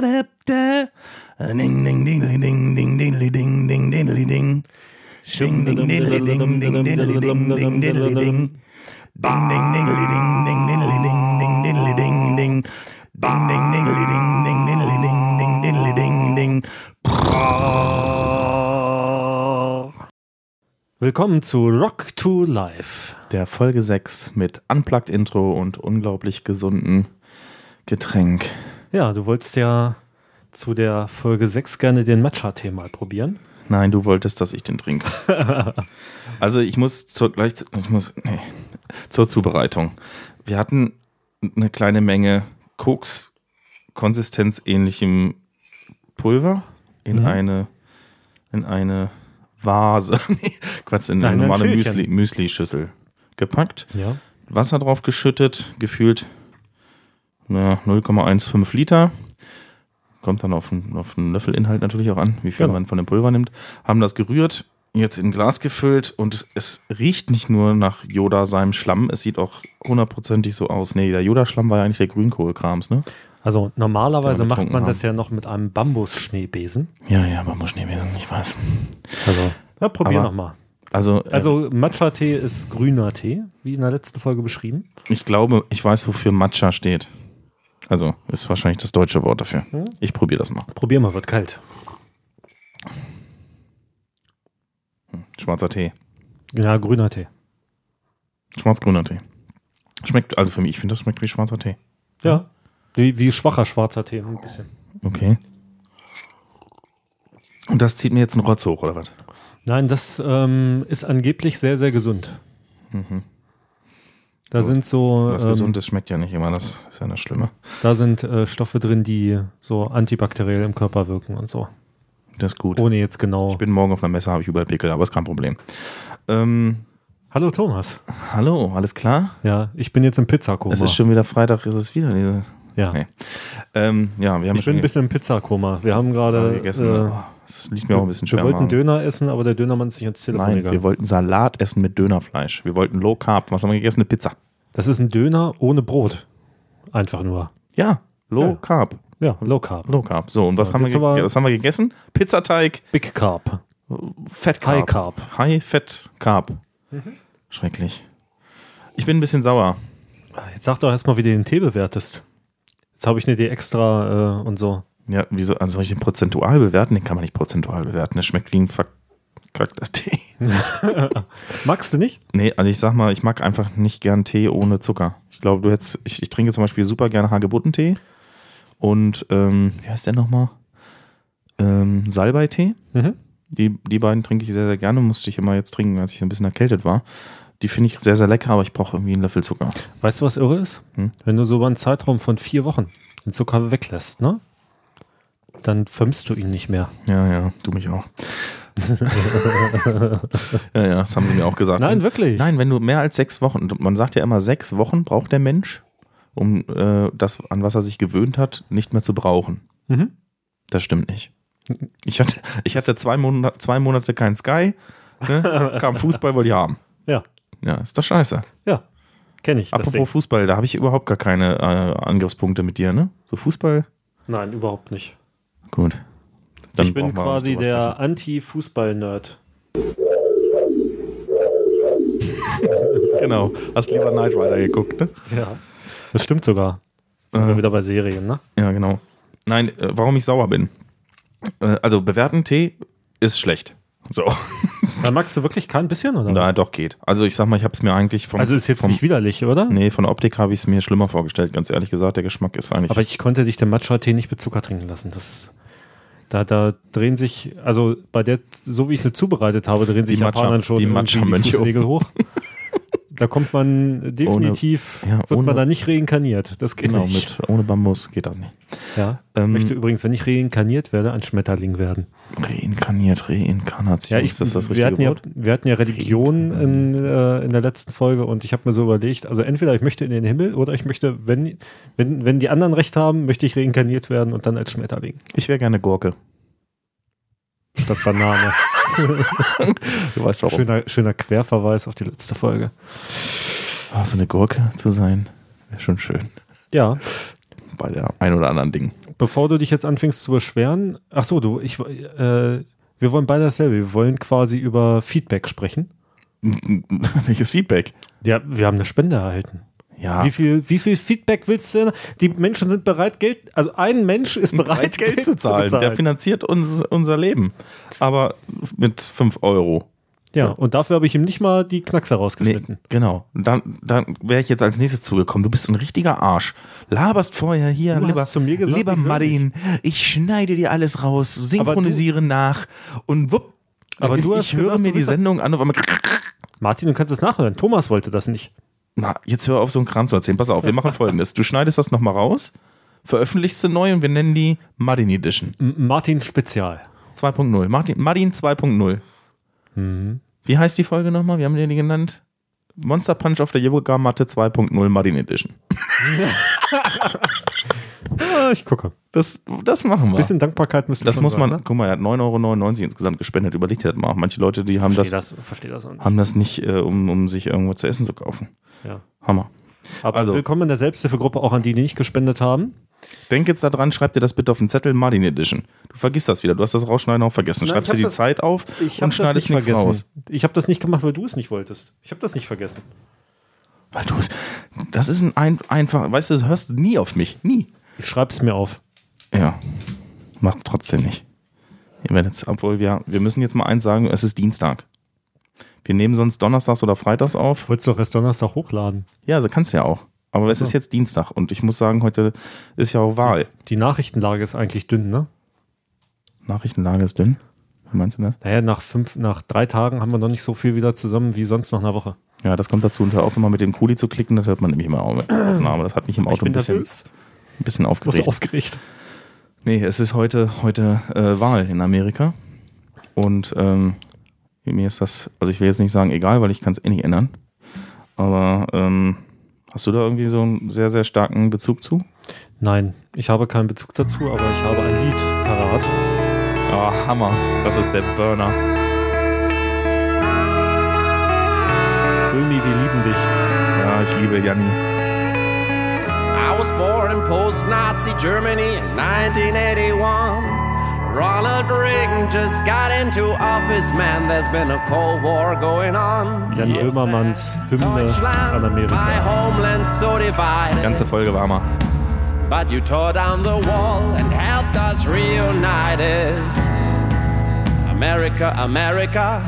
Ding, ding, ding, ding, ding, ding, ding, ding, ding, ding, ding. Ding, ding, ding, ding, ding, ding, ding, ding, ding, ding, ding. Ding, ding, ding, ding, ding, ding, ding, ding, ding, ding. Ding, ding, ding, ding, ding, ding, ding, ding, ding, ding. Willkommen zu Rock to Life. Der Folge 6 mit Unplugged Intro und unglaublich gesunden Getränk. Ja, du wolltest ja zu der Folge 6 gerne den Matcha-Tee mal probieren. Nein, du wolltest, dass ich den trinke. also ich muss zur, gleich, ich muss, nee, zur Zubereitung. Wir hatten eine kleine Menge Koks Konsistenz ähnlichem Pulver in Mhm. eine in eine Vase, nee, Quatsch, in Nein, eine ein normale. Müsli, Müsli-Schüssel gepackt, Ja. Wasser drauf geschüttet, gefühlt na, 0,15 Liter. Kommt dann auf einen, auf einen Löffelinhalt natürlich auch an, wie viel Genau. man von dem Pulver nimmt. Haben das gerührt, jetzt in ein Glas gefüllt und es riecht nicht nur nach Yoda seinem Schlamm, es sieht auch hundertprozentig so aus. Nee, der Yoda-Schlamm war ja eigentlich der Grünkohlkrams, ne? Also normalerweise Ja, macht man das haben. ja noch mit einem Bambusschneebesen. Ja, ja, Schneewesen, ich weiß. Also, ja, probier nochmal. Also, äh, Also Matcha-Tee ist grüner Tee, wie in der letzten Folge beschrieben. ich glaube, ich weiß, wofür Matcha steht. Also, ist wahrscheinlich das deutsche Wort dafür. Hm? Ich probiere das mal. Probier mal, wird kalt. Schwarzer Tee. Ja, grüner Tee. Schwarz-grüner Tee. Schmeckt, also für mich, ich finde, das schmeckt wie schwarzer Tee. Ja. Wie, wie schwacher schwarzer Tee, ein bisschen. Okay. Und das zieht mir jetzt einen Rotz hoch, oder was? Nein, das ähm, ist angeblich sehr, sehr gesund. Mhm. Da Gut. sind so, Was ähm, Gesundes schmeckt ja nicht immer, das ist ja das Schlimme. da sind äh, Stoffe drin, die so antibakteriell im Körper wirken und so. Das ist gut. Ohne jetzt genau. Ich bin morgen auf einer Messe, habe ich überall Pickel, aber ist kein Problem. Ähm, Hallo Thomas. hallo, alles klar? Ja, ich bin jetzt im Pizzakoma. Es ist schon wieder Freitag, ist es wieder diese. ja. Nee. Ähm, ja, wir haben Ich bin ein bisschen im Pizzakoma. Wir haben gerade. Äh, Oh, das liegt mir auch ein bisschen schwer. wir wollten. Döner essen, aber der Dönermann ist nicht ans Telefon Nein, wir gegangen. wollten Salat essen mit Dönerfleisch. Wir wollten Low Carb. Was haben wir gegessen? Eine Pizza. Das ist ein Döner ohne Brot. Einfach nur. Ja, Low Ja. Carb. Ja, Low Carb. Low Carb. So, und was, Ja, haben wir, aber- was haben wir gegessen? Pizzateig, Big Carb. Fett Carb. High Carb. High Fett Carb. Schrecklich. Ich bin ein bisschen sauer. Jetzt sag doch erstmal, wie du den Tee bewertest. Jetzt habe ich eine Idee extra äh, und so. Ja, wieso, also soll ich den prozentual bewerten? Den kann man nicht prozentual bewerten. Der schmeckt wie ein verkackter Tee. Magst du nicht? Nee, also ich sag mal, ich mag einfach nicht gern Tee ohne Zucker. Ich glaube, du hättest, ich, ich trinke zum Beispiel super gerne Hagebuttentee und, ähm, wie heißt der nochmal? Ähm, Salbeitee. Mhm. Die, die beiden trinke ich sehr, sehr gerne. Musste ich immer jetzt trinken, als ich ein bisschen erkältet war. Die finde ich sehr, sehr lecker, aber ich brauche irgendwie einen Löffel Zucker. Weißt du, was irre ist? Hm? Wenn du so über einen Zeitraum von vier Wochen den Zucker weglässt, ne? Dann vermisst du ihn nicht mehr. Ja, ja, du mich auch. ja, ja, das haben sie mir auch gesagt. Nein, wirklich. Nein, wenn du mehr als sechs Wochen, man sagt ja immer, sechs Wochen braucht der Mensch, um äh, das, an was er sich gewöhnt hat, nicht mehr zu brauchen. Mhm. Das stimmt nicht. Ich hatte, ich hatte zwei, Monate, zwei Monate kein Sky, ne? kam Fußball, wollte ich haben. Ja. Ja, ist doch scheiße. Ja. Kenne ich Apropos. Fußball, da habe ich überhaupt gar keine äh, Angriffspunkte mit dir, ne? So Fußball? Nein, überhaupt nicht. Gut. Ich bin quasi der. Anti-Fußball-Nerd. Genau. Hast lieber Knight Rider geguckt, ne? Ja. Das stimmt sogar. Sind Äh. wir wieder bei Serien, ne? Ja, genau. Nein, äh, warum ich sauer bin. Äh, also bewerten Tee ist schlecht. So. Da magst du wirklich kein bisschen, oder? Was? doch geht. Also ich sag mal, ich habe es mir eigentlich vom Also ist jetzt vom, nicht widerlich, oder? Nee, von der Optik habe ich es mir schlimmer vorgestellt, ganz ehrlich gesagt. Der Geschmack ist eigentlich. Aber ich konnte dich den Matcha-Tee nicht mit Zucker trinken lassen. Das, da, da drehen sich, also bei der, so wie ich mir zubereitet habe, drehen sich Die Japanern schon die Matcha-Mönche. Fußnägel hoch. Da kommt man definitiv, ja, wird ohne- man da nicht reinkarniert. Das geht genau, nicht. mit ohne Bambus geht das nicht. Ja. Ähm, möchte übrigens, wenn ich reinkarniert werde, ein Schmetterling werden. Reinkarniert, Reinkarnation. Ja, ich, ist das das wir, richtige hatten ja, Wort? wir hatten ja Religion in, äh, in der letzten Folge und ich habe mir so überlegt, also entweder ich möchte in den Himmel oder ich möchte, wenn, wenn, wenn die anderen recht haben, möchte ich reinkarniert werden und dann als Schmetterling Ich wäre gerne Gurke. Statt Banane. Du weißt warum. schöner, schöner Querverweis auf die letzte Folge. Ah, so eine Gurke zu sein, wäre schon schön. Ja, Bei der ein oder anderen Ding. bevor du dich jetzt anfängst zu beschweren, ach so, du, ich, äh, wir wollen beide dasselbe. Wir wollen quasi über Feedback sprechen. Welches Feedback? Ja, wir haben eine Spende erhalten. Ja. Wie viel, wie viel Feedback willst du denn? Die Menschen sind bereit, Geld, also ein Mensch ist bereit, Geld zu zahlen. Der finanziert uns unser Leben. Aber mit 5 Euro. ja, und dafür habe ich ihm nicht mal die Knackser Nee, rausgeschnitten. genau. Dann, dann wäre ich jetzt als nächstes zugekommen. Du bist ein richtiger Arsch. Laberst vorher hier, Du hast lieber, zu mir gesagt, lieber ich soll Martin. Ich schneide dir alles raus, synchronisiere nach und wupp. Aber ich, du hast ich höre gesagt, mir die Sendung an und auf einmal, Martin, du kannst es nachhören. Thomas wollte das nicht. Na, jetzt hör auf, so einen Kram zu erzählen. Pass auf, wir machen folgendes. Du schneidest das nochmal raus, veröffentlichst sie neu und wir nennen die Martin Edition Martin Spezial. 2.0. Martin, Martin 2.0. Wie heißt die Folge nochmal? Wir haben die genannt. Monster Punch auf der Yoga-Matte 2.0 Martin Edition. Ah, ich gucke. Das, das machen wir. Bisschen Dankbarkeit müsste das muss man, sein, ne? guck mal, er hat 9,99 Euro insgesamt gespendet. Überlegt dir das mal. Manche Leute, die haben Versteh das, das, das auch nicht. haben das nicht, äh, um, um sich irgendwo zu essen zu kaufen. Ja. Hammer. Aber Also- willkommen in der Selbsthilfegruppe auch an die, die nicht gespendet haben. Denk jetzt da dran, schreib dir das bitte auf den Zettel, Martin Edition. Du vergisst das wieder. Du hast das Rausschneiden auch vergessen. Nein, Schreibst ich dir die das- Zeit auf Ich und habe das schneidest nicht nichts vergessen. raus. Ich habe das nicht gemacht, weil du es nicht wolltest. Ich habe das nicht vergessen. Weil du es, das ist ein, ein einfach, weißt du, du hörst nie auf mich. Nie. Ich schreibe es mir auf. Ja, macht trotzdem nicht. Ihr werdet obwohl wir, wir müssen jetzt mal eins sagen, es ist Dienstag. Wir nehmen sonst donnerstags oder freitags auf. Wolltest du doch erst Donnerstag hochladen. Ja, also kannst du ja auch. Aber es so. ist jetzt Dienstag und ich muss sagen, heute ist ja auch Wahl. Die Nachrichtenlage ist eigentlich dünn, ne? Nachrichtenlage ist dünn. Wie meinst du das? Naja, nach fünf, nach drei Tagen haben wir noch nicht so viel wieder zusammen wie sonst nach einer Woche. Ja, das kommt dazu. Und hör auf, immer mit dem Kuli zu klicken, das hört man nämlich immer der Aufnahme. Das hat mich im Auto ein bisschen, ein bisschen aufgeregt. aufgeregt. Nee, es ist heute, heute äh, Wahl in Amerika. Und ähm, mir ist das, also ich will jetzt nicht sagen egal, weil ich kann es eh nicht ändern. Aber ähm, hast du da irgendwie so einen sehr, sehr starken Bezug zu? Nein, ich habe keinen Bezug dazu, aber ich habe ein Lied parat. Ah, Hammer. Das ist der Burner. Böhmi, wir lieben dich. Ja, ich liebe Janni. I was born in post-Nazi Germany in 1981. Ronald Reagan just got into office, man. There's been a Cold War going on. Jan Böhmermanns Hymne an Deutschland, my homeland so Die divided. ganze Folge war mal. But you tore down the wall and helped us reunited. America, America,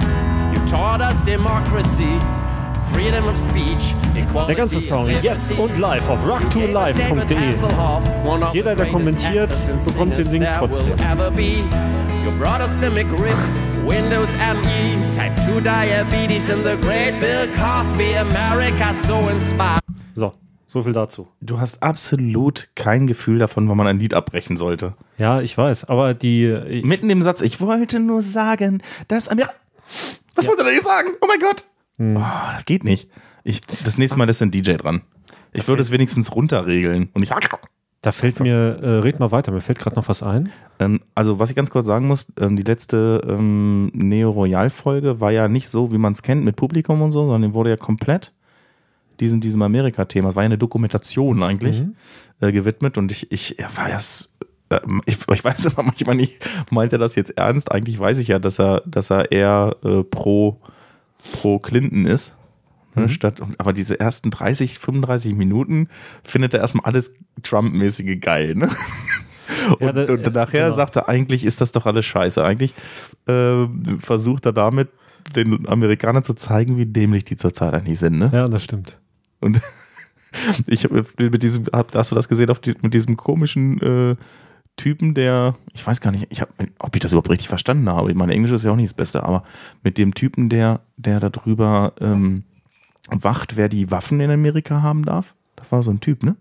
you taught us democracy, Der ganze Song jetzt und live auf rock2live.de. Jeder, der kommentiert, bekommt den Link trotzdem. Windows ME, Type 2 Diabetes and the great Bill Cosby, America so inspired. So, so viel dazu. Du hast absolut kein Gefühl davon, wann man ein Lied abbrechen sollte. Ja, ich weiß, aber die. Mitten im Satz, ich wollte nur sagen, dass Amerika. Was wollte er denn jetzt sagen? Oh mein Gott. Oh, das geht nicht. Ich, das nächste Mal ist ein DJ dran. Ich würde es wenigstens runterregeln. Und ich. da fällt mir, äh, red mal weiter, mir fällt gerade noch was ein. Ähm, also, was ich ganz kurz sagen muss, ähm, die letzte ähm, Neo Royal-Folge war ja nicht so, wie man es kennt, mit Publikum und so, sondern die wurde ja komplett diesem, diesem Amerika-Thema. Es war ja eine Dokumentation eigentlich äh, gewidmet und ich, ich ja, war erst. äh, Ich, ich weiß immer manchmal nicht, meint er das jetzt ernst? Eigentlich weiß ich ja, dass er, dass er eher äh, pro, pro Clinton ist. Ne, Statt, aber diese ersten 30, 35 Minuten findet er erstmal alles Trump-mäßige geil. Ne? Und, Ja, da- und nachher genau. sagt er, eigentlich ist das doch alles scheiße. Eigentlich äh, versucht er damit den Amerikanern zu zeigen, wie dämlich die zurzeit eigentlich sind. Ne? Ja, das stimmt. Und ich habe mit diesem, hast du das gesehen, auf die, mit diesem komischen äh, Typen, der, ich weiß gar nicht, ich hab, ob ich das überhaupt richtig verstanden habe. Mein Englisch ist ja auch nicht das Beste, aber mit dem Typen, der, der darüber ähm, wacht, wer die Waffen in Amerika haben darf. Das war so ein Typ, ne?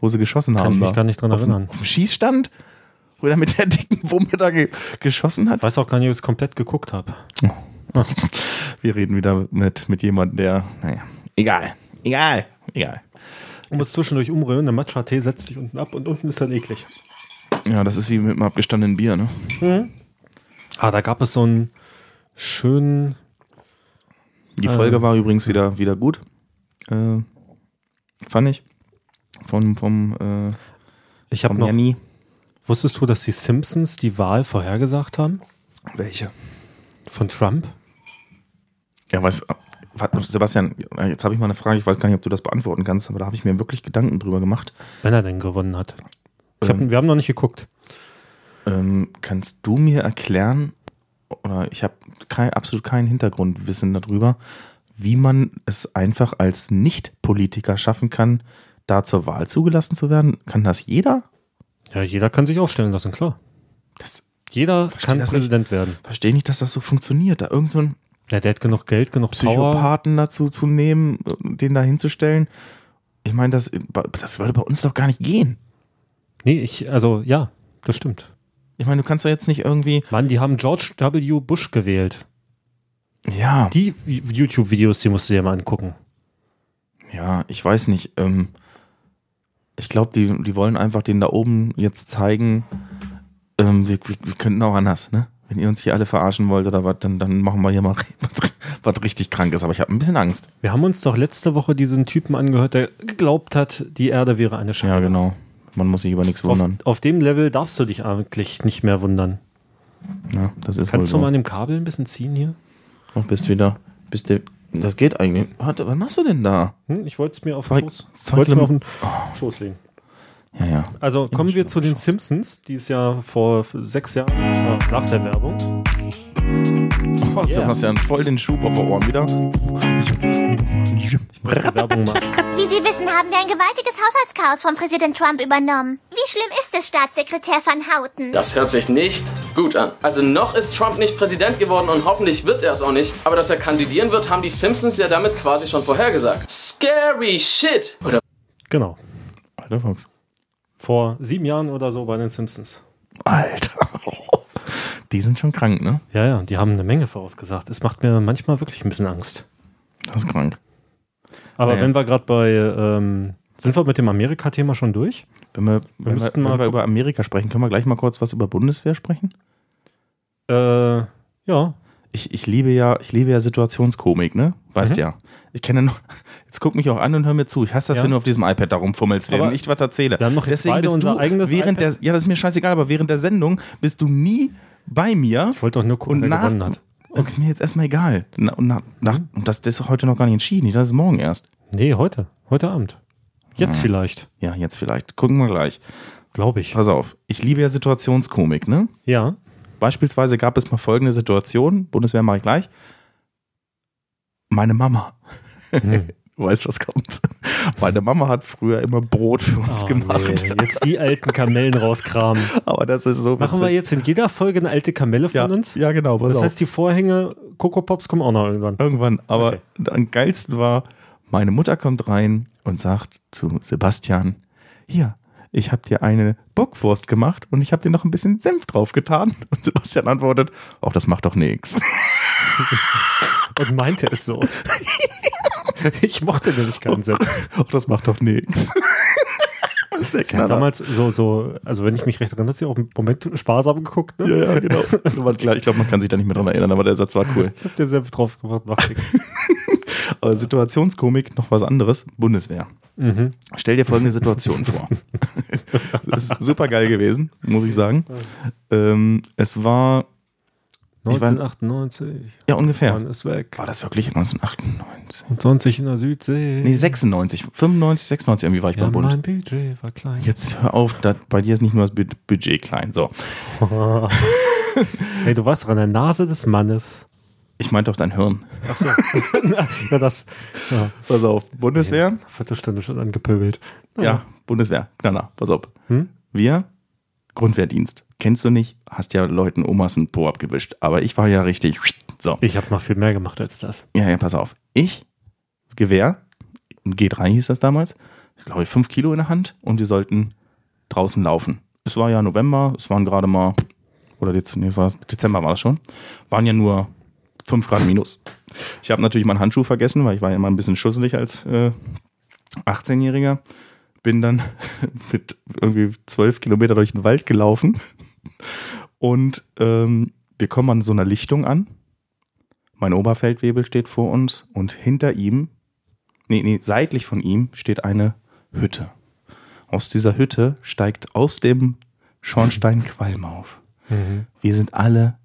Wo sie geschossen Kann haben. ich mich da. gar nicht dran auf dem- erinnern. Auf dem Schießstand, wo er mit der dicken Wumme da ge geschossen hat. Ich weiß auch gar nicht, ob ich es komplett geguckt habe. Wir reden wieder mit, mit jemandem, der, naja, egal, egal, egal. Du musst zwischendurch umrühren, der Matcha-Tee setzt sich unten ab und unten ist dann eklig. Ja, das ist wie mit einem abgestandenen Bier, ne? Ah, da gab es so einen schönen, Die Äh. Folge war übrigens wieder, wieder gut. Äh, fand ich. Vom, vom, äh, ich habe noch, Janni. Wusstest du, dass die Simpsons die Wahl vorhergesagt haben? Welche? Von Trump? Ja, weiß, Sebastian, jetzt habe ich mal eine Frage, ich weiß gar nicht, ob du das beantworten kannst, aber da habe ich mir wirklich Gedanken drüber gemacht. Wenn er denn gewonnen hat. Hab, Ähm. wir haben noch nicht geguckt. Ähm, kannst du mir erklären, oder ich habe kein, absolut kein Hintergrundwissen darüber, wie man es einfach als Nicht-Politiker schaffen kann, da zur Wahl zugelassen zu werden? Kann das jeder? Ja, jeder kann sich aufstellen lassen, klar. Das Jeder kann das nicht. Präsident werden. verstehe nicht, dass das so funktioniert. Da irgend so ein Ja, der hat genug Geld, genug Power. Psychopathen dazu zu nehmen, den da hinzustellen. Ich meine, das, das würde bei uns doch gar nicht gehen. Nee, ich, also ja, das stimmt. Ich meine, du kannst doch jetzt nicht irgendwie. Mann, die haben George W. Bush gewählt. Ja, Die YouTube-Videos, die musst du dir mal angucken. ja, ich weiß nicht. Ähm, ich glaube, die, die wollen einfach denen da oben jetzt zeigen, ähm, wir, wir, wir könnten auch anders, ne? Wenn ihr uns hier alle verarschen wollt oder was, dann, dann machen wir hier mal was, was richtig Krankes. Aber ich habe ein bisschen Angst. Wir haben uns doch letzte Woche diesen Typen angehört, der geglaubt hat, die Erde wäre eine Scheibe. Ja, genau. Man muss sich über nichts Auf, wundern. auf dem Level darfst du dich eigentlich nicht mehr wundern. Ja, das ist Kannst du wohl mal so. an dem Kabel ein bisschen ziehen hier? Oh, bist wieder. Bist du. Das geht eigentlich. Warte, was machst du denn da? Hm, ich wollte es mir auf den Schoß, zwei wollt's mir auf den Schoß legen. Ja, ja. Also kommen wir zu den Schoß. Simpsons, die es ja vor sechs Jahren äh, nach der Werbung. Oh, Sebastian, voll den Schub auf den Ohren wieder. Ich wollte die Werbung machen. Wie Sie wissen, haben wir ein gewaltiges Haushaltschaos von Präsident Trump übernommen. Wie schlimm ist es, Staatssekretär Van Houten? Das hört sich nicht gut an. Also noch ist Trump nicht Präsident geworden und hoffentlich wird er es auch nicht. Aber dass er kandidieren wird, haben die Simpsons ja damit quasi schon vorhergesagt. Scary shit! Oder Genau. Alter Fuchs. Vor sieben Jahren oder so bei den Simpsons. Alter. Die sind schon krank, ne? Ja, ja, die haben eine Menge vorausgesagt. Es macht mir manchmal wirklich ein bisschen Angst. Das ist krank. Aber Naja. wenn wir gerade bei, ähm, sind wir mit dem Amerika-Thema schon durch? Wenn wir, wenn wir, wenn wir über Amerika sprechen, können wir gleich mal kurz was über Bundeswehr sprechen? Äh, ja. Ich, ich liebe ja, ich liebe ja Situationskomik, ne? Weißt Mhm. ja. Ich kenne noch, jetzt guck mich auch an und hör mir zu. Ich hasse das, Ja. wenn du auf diesem iPad da rumfummelst, während ich was erzähle. wir haben jetzt Deswegen beide bist unser du eigenes während iPad. der, ja, das ist mir scheißegal, aber während der Sendung bist du nie bei mir. Ich wollte doch nur gucken, Und wer nach, gewonnen hat. Das ist mir jetzt erstmal egal. Na, und, nach, nach, und das, das ist heute noch gar nicht entschieden. Das ist morgen erst. Nee, heute. Heute Abend. Jetzt Ah. vielleicht. Ja, jetzt vielleicht. Gucken wir gleich. Glaube ich. Pass auf. Ich liebe ja Situationskomik, ne? Ja. Beispielsweise gab es mal folgende Situation. Bundeswehr mache ich gleich. Meine Mama. Hm. Du weißt, was kommt. Meine Mama hat früher immer Brot für uns Oh, gemacht. nee. Jetzt die alten Kamellen rauskramen. Aber das ist so Machen wir witzig. jetzt in jeder Folge eine alte Kamelle von ja, uns? Ja, genau. Das auf. heißt, die Vorhänge Coco Pops kommen auch noch irgendwann. Irgendwann. Aber Okay. am geilsten war, meine Mutter kommt rein und sagt zu Sebastian, hier, ich habe dir eine Bockwurst gemacht und ich habe dir noch ein bisschen Senf drauf getan. Und Sebastian antwortet, auch das macht doch nichts. Und meinte es so. Ich mochte nämlich keinen Senf. Auch das macht doch nichts. Das ist Knaller. damals so, so, also wenn ich mich recht erinnere, hat sie auch im Moment sparsam geguckt. Ne? Ja, ja, genau. Aber klar, Ich glaube, man kann sich da nicht mehr dran erinnern, aber der Satz war cool. Ich hab dir Senf drauf gemacht. Macht nichts. Aber Situationskomik, noch was anderes. Bundeswehr. Mhm. Stell dir folgende Situation vor. Das ist super geil gewesen, muss ich sagen. Ähm, es war- 1998. ja ungefähr. Man ist weg. War das wirklich 1998? Und 20 in der Südsee. Nee, 96, 95, 96 irgendwie war ich ja, beim Bund. mein Budget war klein. Jetzt hör auf, da, bei dir ist nicht nur das Bu- Budget klein. So, hey, du warst doch an der Nase des Mannes. ich meinte auch dein Hirn. Achso. ja, das. Ja, Pass auf, Bundeswehr. Viertelstunde schon angepöbelt. Ja, Bundeswehr, Knaller, pass auf. Hm? Wir, Grundwehrdienst. Kennst du nicht, hast ja Leuten Omas ein Po abgewischt. Aber ich war ja richtig. So, Ich habe noch viel mehr gemacht als das. ja, ja, pass auf. Ich, Gewehr, ein G3 hieß das damals, ich glaube, fünf Kilo in der Hand und wir sollten draußen laufen. Es war ja November, es waren gerade mal, oder Dezember war das schon, waren ja nur fünf Grad minus. Ich habe natürlich meinen Handschuh vergessen, weil ich war ja immer ein bisschen schusselig als äh, 18-Jähriger. Bin dann mit irgendwie zwölf Kilometer durch den Wald gelaufen und ähm, wir kommen an so einer Lichtung an. Mein Oberfeldwebel steht vor uns und hinter ihm, nee, nee, seitlich von ihm steht eine Hütte. Aus dieser Hütte steigt aus dem Schornsteinqualm auf. Wir sind alle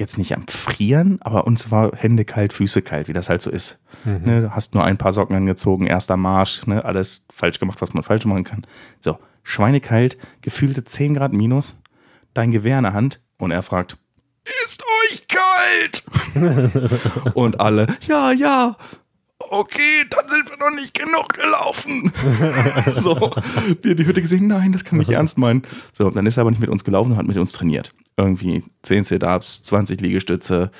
jetzt nicht am Frieren, aber uns war Hände kalt, Füße kalt, wie das halt so ist. Ne, du hast nur ein paar Socken angezogen, erster Marsch, ne, alles falsch gemacht, was man falsch machen kann. So, schweinekalt, gefühlte 10 Grad minus, dein Gewehr in der Hand und er fragt, ist euch kalt? und alle, ja, ja, okay, dann sind wir noch nicht genug gelaufen. so, wir die Hütte gesehen, nein, das kann nicht ernst meinen. So, dann ist er aber nicht mit uns gelaufen und hat mit uns trainiert. Irgendwie 10 Sit-Ups, 20 Liegestütze,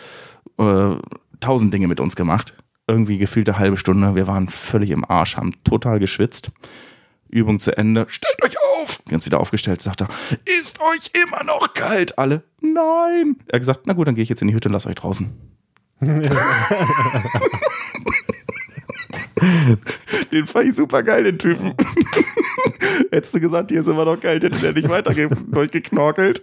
äh, 1000 Dinge mit uns gemacht. Irgendwie gefühlte halbe Stunde. Wir waren völlig im Arsch, haben total geschwitzt. Übung zu Ende. Stellt euch auf! Wir haben uns wieder aufgestellt, sagt er, ist euch immer noch kalt? Alle, nein. Er hat gesagt, na gut, dann gehe ich jetzt in die Hütte und lasse euch draußen. Den fand ich super geil, den Typen. Hättest du gesagt, hier ist immer noch kalt, hätte der nicht weiter durchgeknorkelt.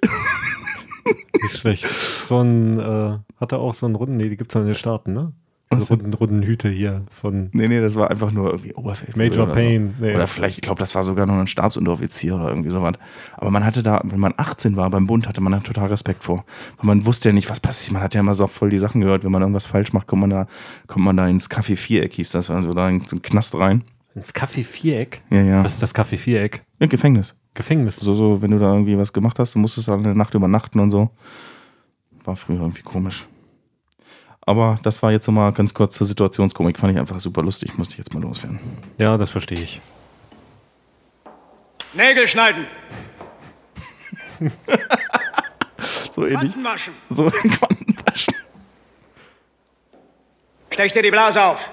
Nicht schlecht. So ein, äh, hat er auch so einen Runden, nee, die gibt es noch in den Staaten, ne? Was So Runden, Rundenhüte hier von Nee, nee, das war einfach nur irgendwie Oberfeld. Major oder Payne. So. Nee. Oder vielleicht, ich glaube, das war sogar nur ein Stabsunteroffizier oder irgendwie sowas. Aber man hatte da, wenn man 18 war beim Bund, hatte man da total Respekt vor. Weil man wusste ja nicht, was passiert. Man hat ja immer so voll die Sachen gehört. Wenn man irgendwas falsch macht, kommt man da, kommt man da ins Café Viereck, hieß das, also da in so einen Knast rein. Ins Café Viereck. Ja, ja. Was ist das Café Viereck? Ja, Gefängnis. Gefängnis. So, so, wenn du da irgendwie was gemacht hast, du musstest da eine Nacht übernachten und so. War früher irgendwie komisch. Aber das war jetzt so mal ganz kurz zur Situationskomik. Fand ich einfach super lustig. Musste ich jetzt mal loswerden. Ja, das verstehe ich. Nägel schneiden, So ähnlich. Kanten waschen. So in Quantenwaschen. Stech dir die Blase auf.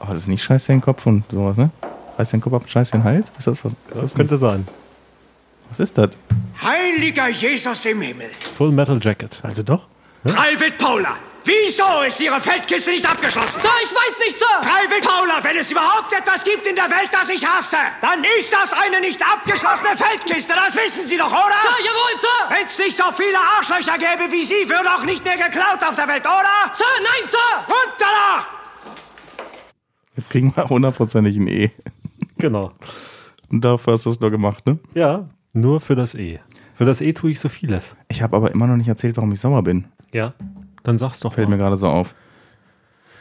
Aber das ist nicht Scheiß den Kopf und sowas, ne? Reiß den Kopf ab, Scheiß den Hals? Ist das was? Ist das Das könnte sein. was ist das? Heiliger Jesus im Himmel. Full Metal Jacket. Also doch? Private Paula, wieso ist Ihre Feldkiste nicht abgeschlossen? Sir, ich weiß nicht, Sir! Private Paula, wenn es überhaupt etwas gibt in der Welt, das ich hasse, dann ist das eine nicht abgeschlossene Feldkiste. Das wissen Sie doch, oder? Sir, jawohl, Sir! Wenn es nicht so viele Arschlöcher gäbe wie Sie, würde auch nicht mehr geklaut auf der Welt, oder? Sir, nein, Sir! Runter da! Jetzt kriegen wir hundertprozentig ein E. Genau. Und dafür hast du es nur gemacht, ne? Ja, nur für das E. Für das E tue ich so vieles. Ich habe aber immer noch nicht erzählt, warum ich sauer bin. Ja. Dann sag's doch Fällt mir mal. gerade so auf.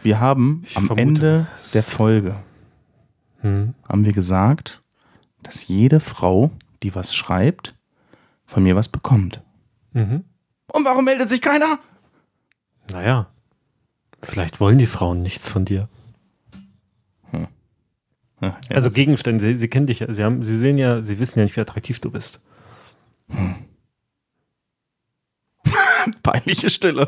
Wir haben am vermute Ende der Folge haben wir gesagt, dass jede Frau, die was schreibt, von mir was bekommt. Mhm. Und warum meldet sich keiner? Naja. Vielleicht wollen die Frauen nichts von dir. Ja, Also Gegenstände, sie, sie kennen dich ja, sie, haben, sie sehen ja, sie wissen ja nicht, wie attraktiv du bist. peinliche Stille.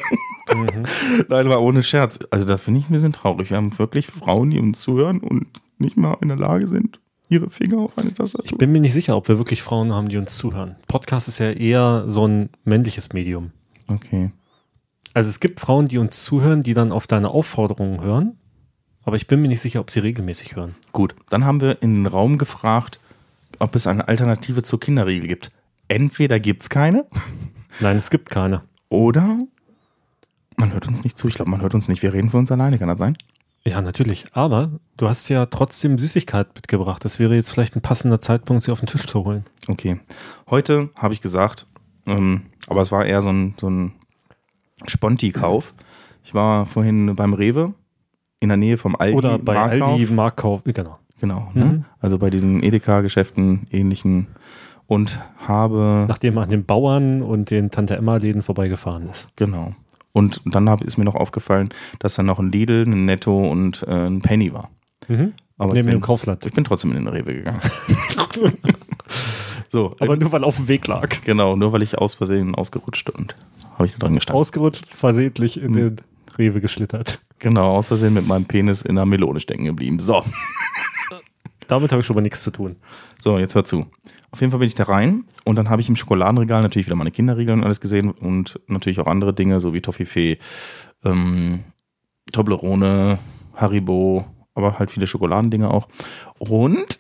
Nein, aber ohne Scherz. Also da finde ich ein bisschen traurig. Wir haben wirklich Frauen, die uns zuhören und nicht mal in der Lage sind, ihre Finger auf eine Tastatur. Ich bin mir nicht sicher, ob wir wirklich Frauen haben, die uns zuhören. Podcast ist ja eher so ein männliches Medium. Okay. Also es gibt Frauen, die uns zuhören, die dann auf deine Aufforderungen hören, aber ich bin mir nicht sicher, ob sie regelmäßig hören. Gut, dann haben wir in den Raum gefragt, ob es eine Alternative zur Kinderriegel gibt. Entweder gibt es keine Nein, es gibt keine. Oder man hört uns nicht zu. Ich glaube, man hört uns nicht. Wir reden für uns alleine, kann das sein? Ja, natürlich. Aber du hast ja trotzdem Süßigkeit mitgebracht. Das wäre jetzt vielleicht ein passender Zeitpunkt, sie auf den Tisch zu holen. Okay. Heute habe ich gesagt, ähm, aber es war eher so ein, so ein Sponti-Kauf. Ich war vorhin beim Rewe in der Nähe vom Aldi. Oder bei Marktkauf. Aldi, Marktkauf, genau. Genau. Ne? Also bei diesen Edeka-Geschäften ähnlichen und habe Nachdem man an den Bauern und den Tante-Emma-Läden vorbeigefahren ist. genau. Und dann hab, ist mir noch aufgefallen, dass da noch ein Lidl, ein Netto und äh, ein Penny war. Aber ich Neben bin, dem Kaufland. ich bin trotzdem in den Rewe gegangen. so, Aber nur weil auf dem Weg lag. genau, nur weil ich aus Versehen ausgerutscht und habe ich da dran gestanden. Ausgerutscht, versehentlich in den Rewe geschlittert. genau, aus Versehen mit meinem Penis in der Melone stecken geblieben. So, Damit habe ich schon mal nichts zu tun. So, jetzt hör zu. Auf jeden Fall bin ich da rein und dann habe ich im Schokoladenregal natürlich wieder meine Kinderriegel und alles gesehen und natürlich auch andere Dinge, so wie Toffifee, ähm, Toblerone, Haribo, aber halt viele Schokoladendinge auch. Und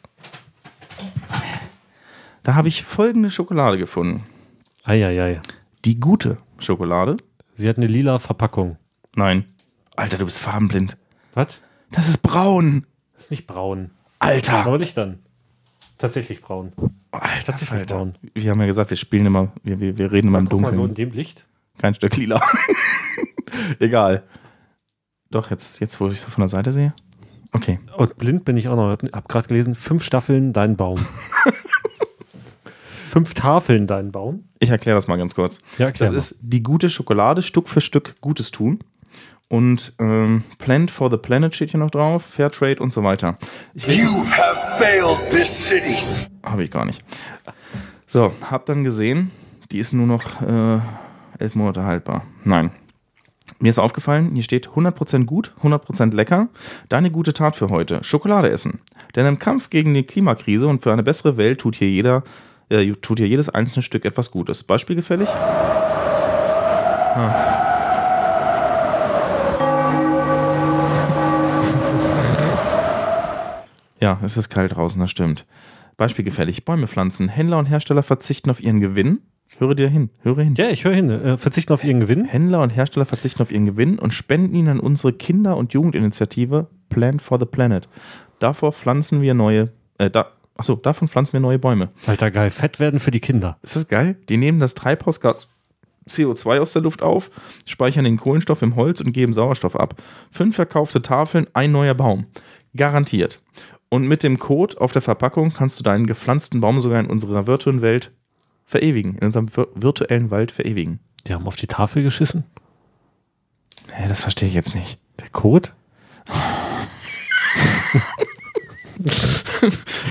da habe ich folgende Schokolade gefunden. Eieiei. Die gute Schokolade. Sie hat eine lila Verpackung. Nein. Alter, du bist farbenblind. Was? Das ist braun. Das ist nicht braun. Alter. Aber nicht dann. Tatsächlich braun. Alter, Tatsächlich Alter. braun. Wir haben ja gesagt, wir spielen immer, wir, wir, wir reden immer im Guck mal Dunkeln. so in dem Licht. Kein Stück lila. Egal. Doch, jetzt, jetzt, wo ich so von der Seite sehe. Okay. Und blind bin ich auch noch. Hab gerade gelesen, fünf Staffeln dein Baum. fünf Tafeln dein Baum. Ich erkläre das mal ganz kurz. Ja, das mal. ist die gute Schokolade, Stück für Stück Gutes tun. Und ähm, Plant for the Planet steht hier noch drauf, Fairtrade und so weiter. Ich You have failed this city. Habe ich gar nicht. So, hab dann gesehen, die ist nur noch äh, elf Monate haltbar. Nein. Mir ist aufgefallen, hier steht 100% gut, 100% lecker. Deine gute Tat für heute, Schokolade essen. Denn im Kampf gegen die Klimakrise und für eine bessere Welt tut hier jeder, äh, tut hier jedes einzelne Stück etwas Gutes. Beispielgefällig? Ah. Ja, es ist kalt draußen, das stimmt. Beispielgefällig, Bäume pflanzen. Händler und Hersteller verzichten auf ihren Gewinn. Höre dir hin, höre hin. Ja, ich höre hin. Äh, verzichten auf ihren Gewinn. Händler und Hersteller verzichten auf ihren Gewinn und spenden ihn an unsere Kinder- und Jugendinitiative Plant for the Planet. Davor pflanzen wir neue, äh, da, achso, davon pflanzen wir neue Bäume. Alter, geil. Fett werden für die Kinder. Ist das geil? Die nehmen das Treibhausgas CO2 aus der Luft auf, speichern den Kohlenstoff im Holz und geben Sauerstoff ab. Fünf verkaufte Tafeln, ein neuer Baum. Garantiert. Und mit dem Code auf der Verpackung kannst du deinen gepflanzten Baum sogar in unserer virtuellen Welt verewigen, in unserem vir virtuellen Wald verewigen. Die haben auf die Tafel geschissen. Hä, das verstehe ich jetzt nicht. Der Code?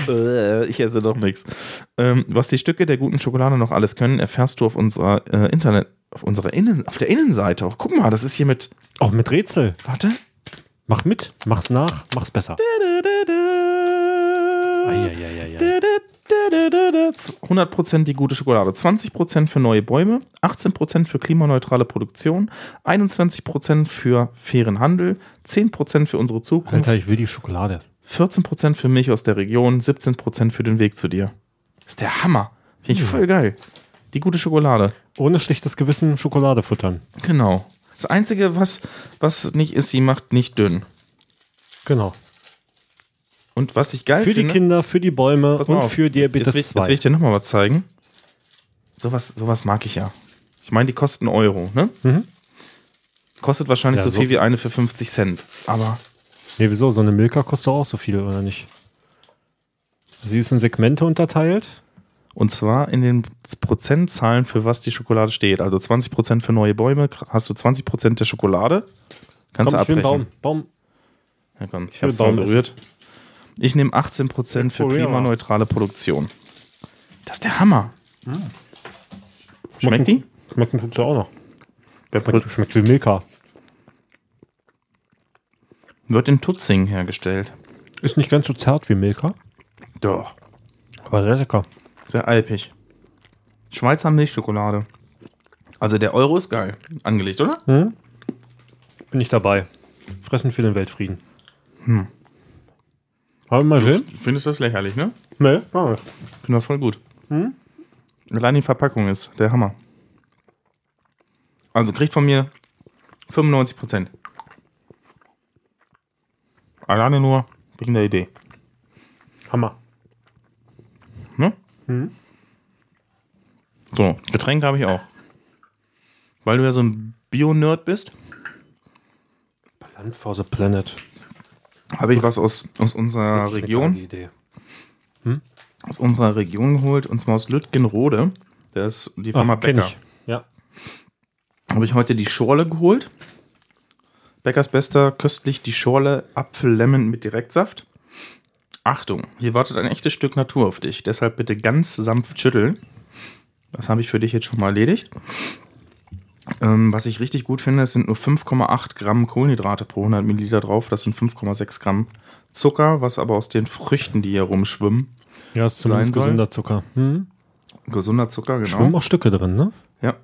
Äh, ich esse doch nichts. Ähm, was die Stücke der guten Schokolade noch alles können, erfährst du auf unserer äh, Internet, auf unserer Innen, auf der Innenseite. Oh, guck mal, das ist hier mit. Auch mit Rätsel. Warte. Mach mit, mach's nach, mach's besser. Eieieiei. 100% die gute Schokolade, 20% für neue Bäume, 18% für klimaneutrale Produktion, 21% für fairen Handel, 10% für unsere Zukunft, Alter, ich will die Schokolade. 14% für Milch aus der Region, 17% für den Weg zu dir. Das ist der Hammer. Finde ich voll geil. Die gute Schokolade. Ohne schlechtes Gewissen Schokolade futtern. Genau. Das Einzige, was, was nicht ist, sie macht nicht dünn. Genau. Und was ich geil Für die finde, Kinder, für die Bäume und auf. für Diabetes jetzt, jetzt, will ich- jetzt will ich 2. dir nochmal was zeigen. Sowas, sowas mag ich ja. Ich meine, die kosten Euro, ne? Kostet wahrscheinlich Mhm. Ja, so so viel wie eine für 50 Cent. Aber Nee, wieso? So eine Milka kostet auch so viel, oder nicht? Sie ist in Segmente unterteilt. und zwar in den Prozentzahlen, für was die Schokolade steht. Also 20% für neue Bäume, hast du 20% der Schokolade. Kannst Komm, ich du will einen abbrechen. Baum. Baum. Ja, komm, ich will hab's Baum berührt. Ich nehme 18% für klimaneutrale Produktion. Das ist der Hammer. Schmeckt die? Schmecken tut's ja auch noch. Schmeckt, schmeckt wie Milka. Wird in Tutzing hergestellt. Ist nicht ganz so zart wie Milka, Doch. aber sehr lecker. Sehr alpig. Schweizer Milchschokolade. Also der Euro ist geil angelegt, oder? Bin ich dabei. Fressen für den Weltfrieden. Hm. Haben wir mal sehen? Findest du das lächerlich, ne? Nee, nicht. Ich finde das voll gut. Allein die Verpackung ist der Hammer. Also kriegt von mir 95 Prozent. Alleine nur wegen der Idee. Hammer. Ne? So, Getränke habe ich auch. Weil du ja so ein Bio-Nerd bist, Land for the Planet. Habe ich was aus, aus unserer Eine Region. Idee. aus unserer Region geholt, und zwar aus Lütgenrode. Das ist die Firma Ach, Becker. Ja. Habe ich heute die Schorle geholt. Beckers Bester, köstlich die Schorle Apfel-Lemon mit Direktsaft. Achtung, hier wartet ein echtes Stück Natur auf dich. Deshalb bitte ganz sanft schütteln. Das habe ich für dich jetzt schon mal erledigt. Ähm, was ich richtig gut finde, es sind nur 5,8 Gramm Kohlenhydrate pro 100 Milliliter drauf. Das sind 5,6 Gramm Zucker, was aber aus den Früchten, die hier rumschwimmen. Ja, ist zumindest gesunder Zucker. Hm? Gesunder Zucker, genau. Schwimmen auch Stücke drin, ne? Ja.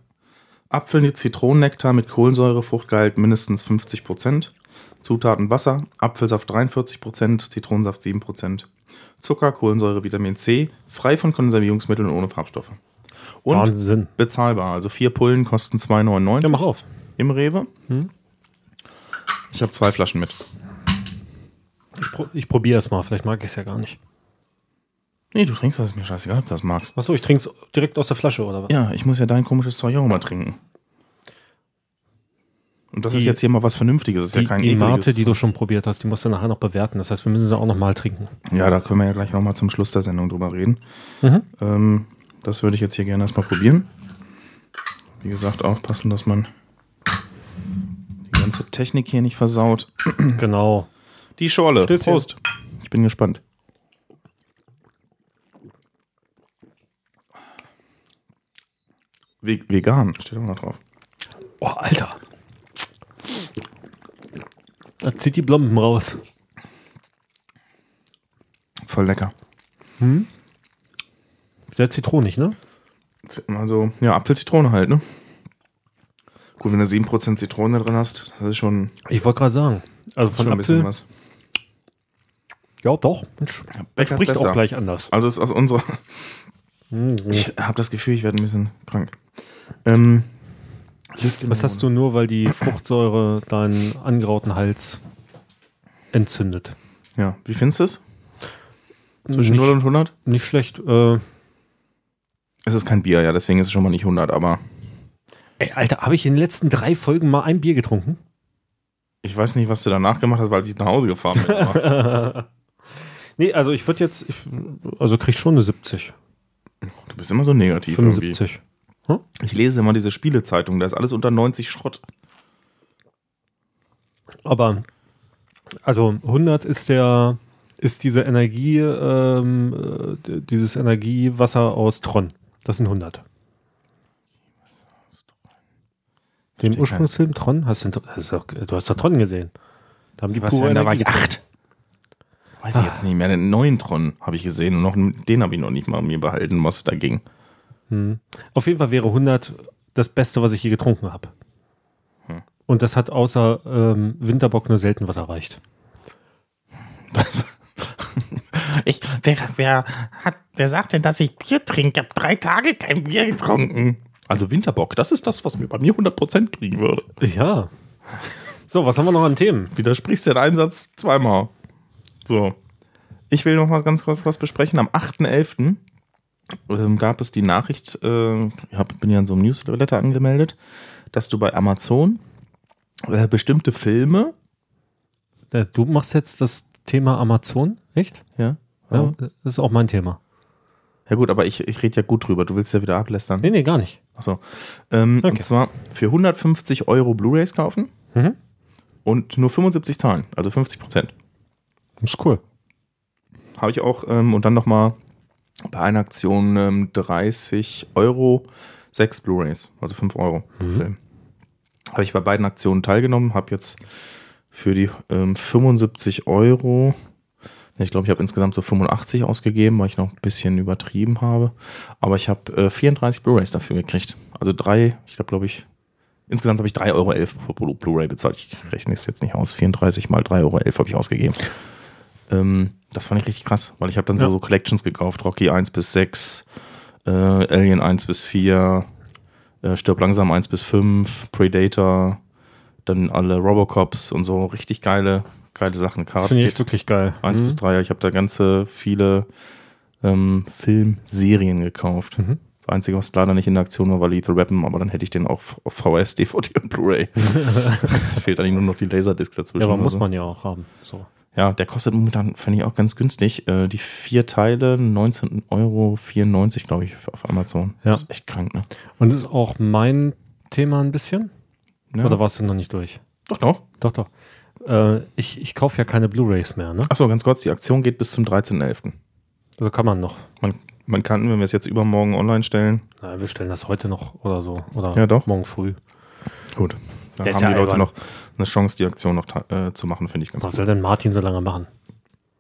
Apfel, Zitronennektar mit Kohlensäure, Fruchtgehalt mindestens 50 Prozent. Zutaten Wasser, Apfelsaft 43 Prozent, Zitronensaft 7 Prozent. Zucker, Kohlensäure, Vitamin C, frei von Konservierungsmitteln und ohne Farbstoffe. Und Wahnsinn. bezahlbar. Also vier Pullen kosten 2,99 Ja, mach auf. im Rewe. Ich habe zwei Flaschen mit. Ich, pro ich probiere es mal. Vielleicht mag ich es ja gar nicht. Nee, du trinkst das, ist mir scheißegal, ob du das magst. Achso, ich trinke es direkt aus der Flasche oder was? Ja, ich muss ja dein komisches Zeug auch mal trinken. Und das Die- ist jetzt hier mal was Vernünftiges. Das ist Die, ja kein die Mate, die du schon probiert hast, die musst du nachher noch bewerten. Das heißt, wir müssen sie auch nochmal trinken. Ja, da können wir ja gleich nochmal zum Schluss der Sendung drüber reden. Mhm. Ähm, das würde ich jetzt hier gerne erstmal probieren. Wie gesagt, aufpassen, dass man die ganze Technik hier nicht versaut. Genau. Die Schorle. Stößchen. Prost. Ich bin gespannt. Ve vegan steht auch noch drauf. Oh, Alter. Da zieht die Blomben raus. Voll lecker. Sehr zitronig, ne? Also, ja, Apfelzitrone halt, ne? Gut, wenn du 7% Zitrone drin hast, das ist schon, Ich wollte gerade sagen. Also von schon ein bisschen Apfel. was. Ja, doch. Mensch, Bäcker ist spricht bester. auch gleich anders. Also ist aus unserer. Ich habe das Gefühl, ich werde ein bisschen krank. Ähm, Was hast du nur, weil die Fruchtsäure deinen angrauten Hals entzündet? Ja, wie findest du es? Zwischen nicht, 0 und 100? nicht schlecht. Äh, Es ist kein Bier, ja, deswegen ist es schon mal nicht 100, aber ey, Alter, habe ich in den letzten drei Folgen mal ein Bier getrunken? ich weiß nicht, was du danach gemacht hast, weil ich nach Hause gefahren bin. Nee, also ich würde jetzt, ich, also krieg ich schon eine 70. du bist immer so negativ irgendwie. 75. Ich lese immer diese Spielezeitung, da ist alles unter 90 Schrott. Aber also 100 ist der ist diese Energie ähm, äh, dieses Energiewasser aus Tron. Das sind 100. Den Ursprungsfilm Tron hast du, hast du, du hast doch Tron gesehen. Da haben die denn, da war ich acht. Weiß ich jetzt nicht mehr. Den neuen Tron habe ich gesehen und noch, den habe ich noch nicht mal mir behalten, was da ging. drin. Auf jeden Fall wäre 100 das Beste, was ich je getrunken habe. Hm. Und das hat außer ähm, Winterbock nur selten was erreicht. Ich, wer, wer, hat, wer sagt denn, dass ich Bier trinke? Ich habe drei Tage kein Bier getrunken. Also Winterbock, das ist das, was mir bei mir 100% kriegen würde. Ja. So, was haben wir noch an Themen? Widersprichst du in einem Satz zweimal. So. Ich will noch mal ganz kurz was besprechen. Am 8.11. Ähm, gab es die Nachricht, äh, ich hab, bin ja in so einem Newsletter angemeldet, dass du bei Amazon äh, bestimmte Filme, Äh, Du machst jetzt das Thema Amazon, echt? ja, Ja, das ist auch mein Thema. ja gut, aber ich, ich rede ja gut drüber. Du willst ja wieder ablästern. Nee, nee, gar nicht. Achso. Ähm, Okay. Und zwar für 150 Euro Blu-Rays kaufen Mhm. und nur 75 zahlen, also 50 Prozent. Ist cool. Habe ich auch ähm, und dann nochmal bei einer Aktion ähm, 30 Euro, sechs Blu-Rays, also 5 Euro pro Film. Habe ich bei beiden Aktionen teilgenommen, habe jetzt für die ähm, 75 Euro, ich glaube, ich habe insgesamt so 85 ausgegeben, weil ich noch ein bisschen übertrieben habe, aber ich habe äh, 34 Blu-Rays dafür gekriegt. Also drei, ich glaube, glaube ich, insgesamt habe ich 3,11 Euro pro Blu- Blu-Ray bezahlt. Ich rechne es jetzt nicht aus, 34 mal 3,11 Euro habe ich ausgegeben. Ähm, das fand ich richtig krass, weil ich habe dann so, Ja. so Collections gekauft, Rocky 1 bis 6, äh, Alien 1 bis 4, äh, Stirb langsam 1 bis 5, Predator, dann alle Robocops und so richtig geile, geile Sachen. Das finde ich wirklich geil. 1 Mhm. bis 3, ich habe da ganze viele ähm, Filmserien gekauft. Mhm. Das Einzige, was leider nicht in der Aktion war, war Lethal Weapon, aber dann hätte ich den auch auf VHS, DVD und Blu-ray. Fehlt eigentlich nur noch die Laserdisc dazwischen. Ja, aber muss so. man ja auch haben. So. Ja, der kostet momentan, fände ich auch ganz günstig. Äh, die vier Teile, 19,94 Euro, glaube ich, auf Amazon. Ja. Das ist echt krank, ne? Und das ist auch mein Thema ein bisschen? Ja. Oder warst du noch nicht durch? Doch, doch. Doch, doch. Äh, ich ich kaufe ja keine Blu-Rays mehr, ne? Achso, ganz kurz, die Aktion geht bis zum 13.11. Also kann man noch. Man, man kann, wenn wir es jetzt übermorgen online stellen, Na, wir stellen das heute noch oder so. Oder Ja, doch. morgen früh. gut, dann haben ist die ja Leute albern. noch eine Chance, die Aktion noch äh, zu machen, finde ich ganz Was gut. soll denn Martin so lange machen?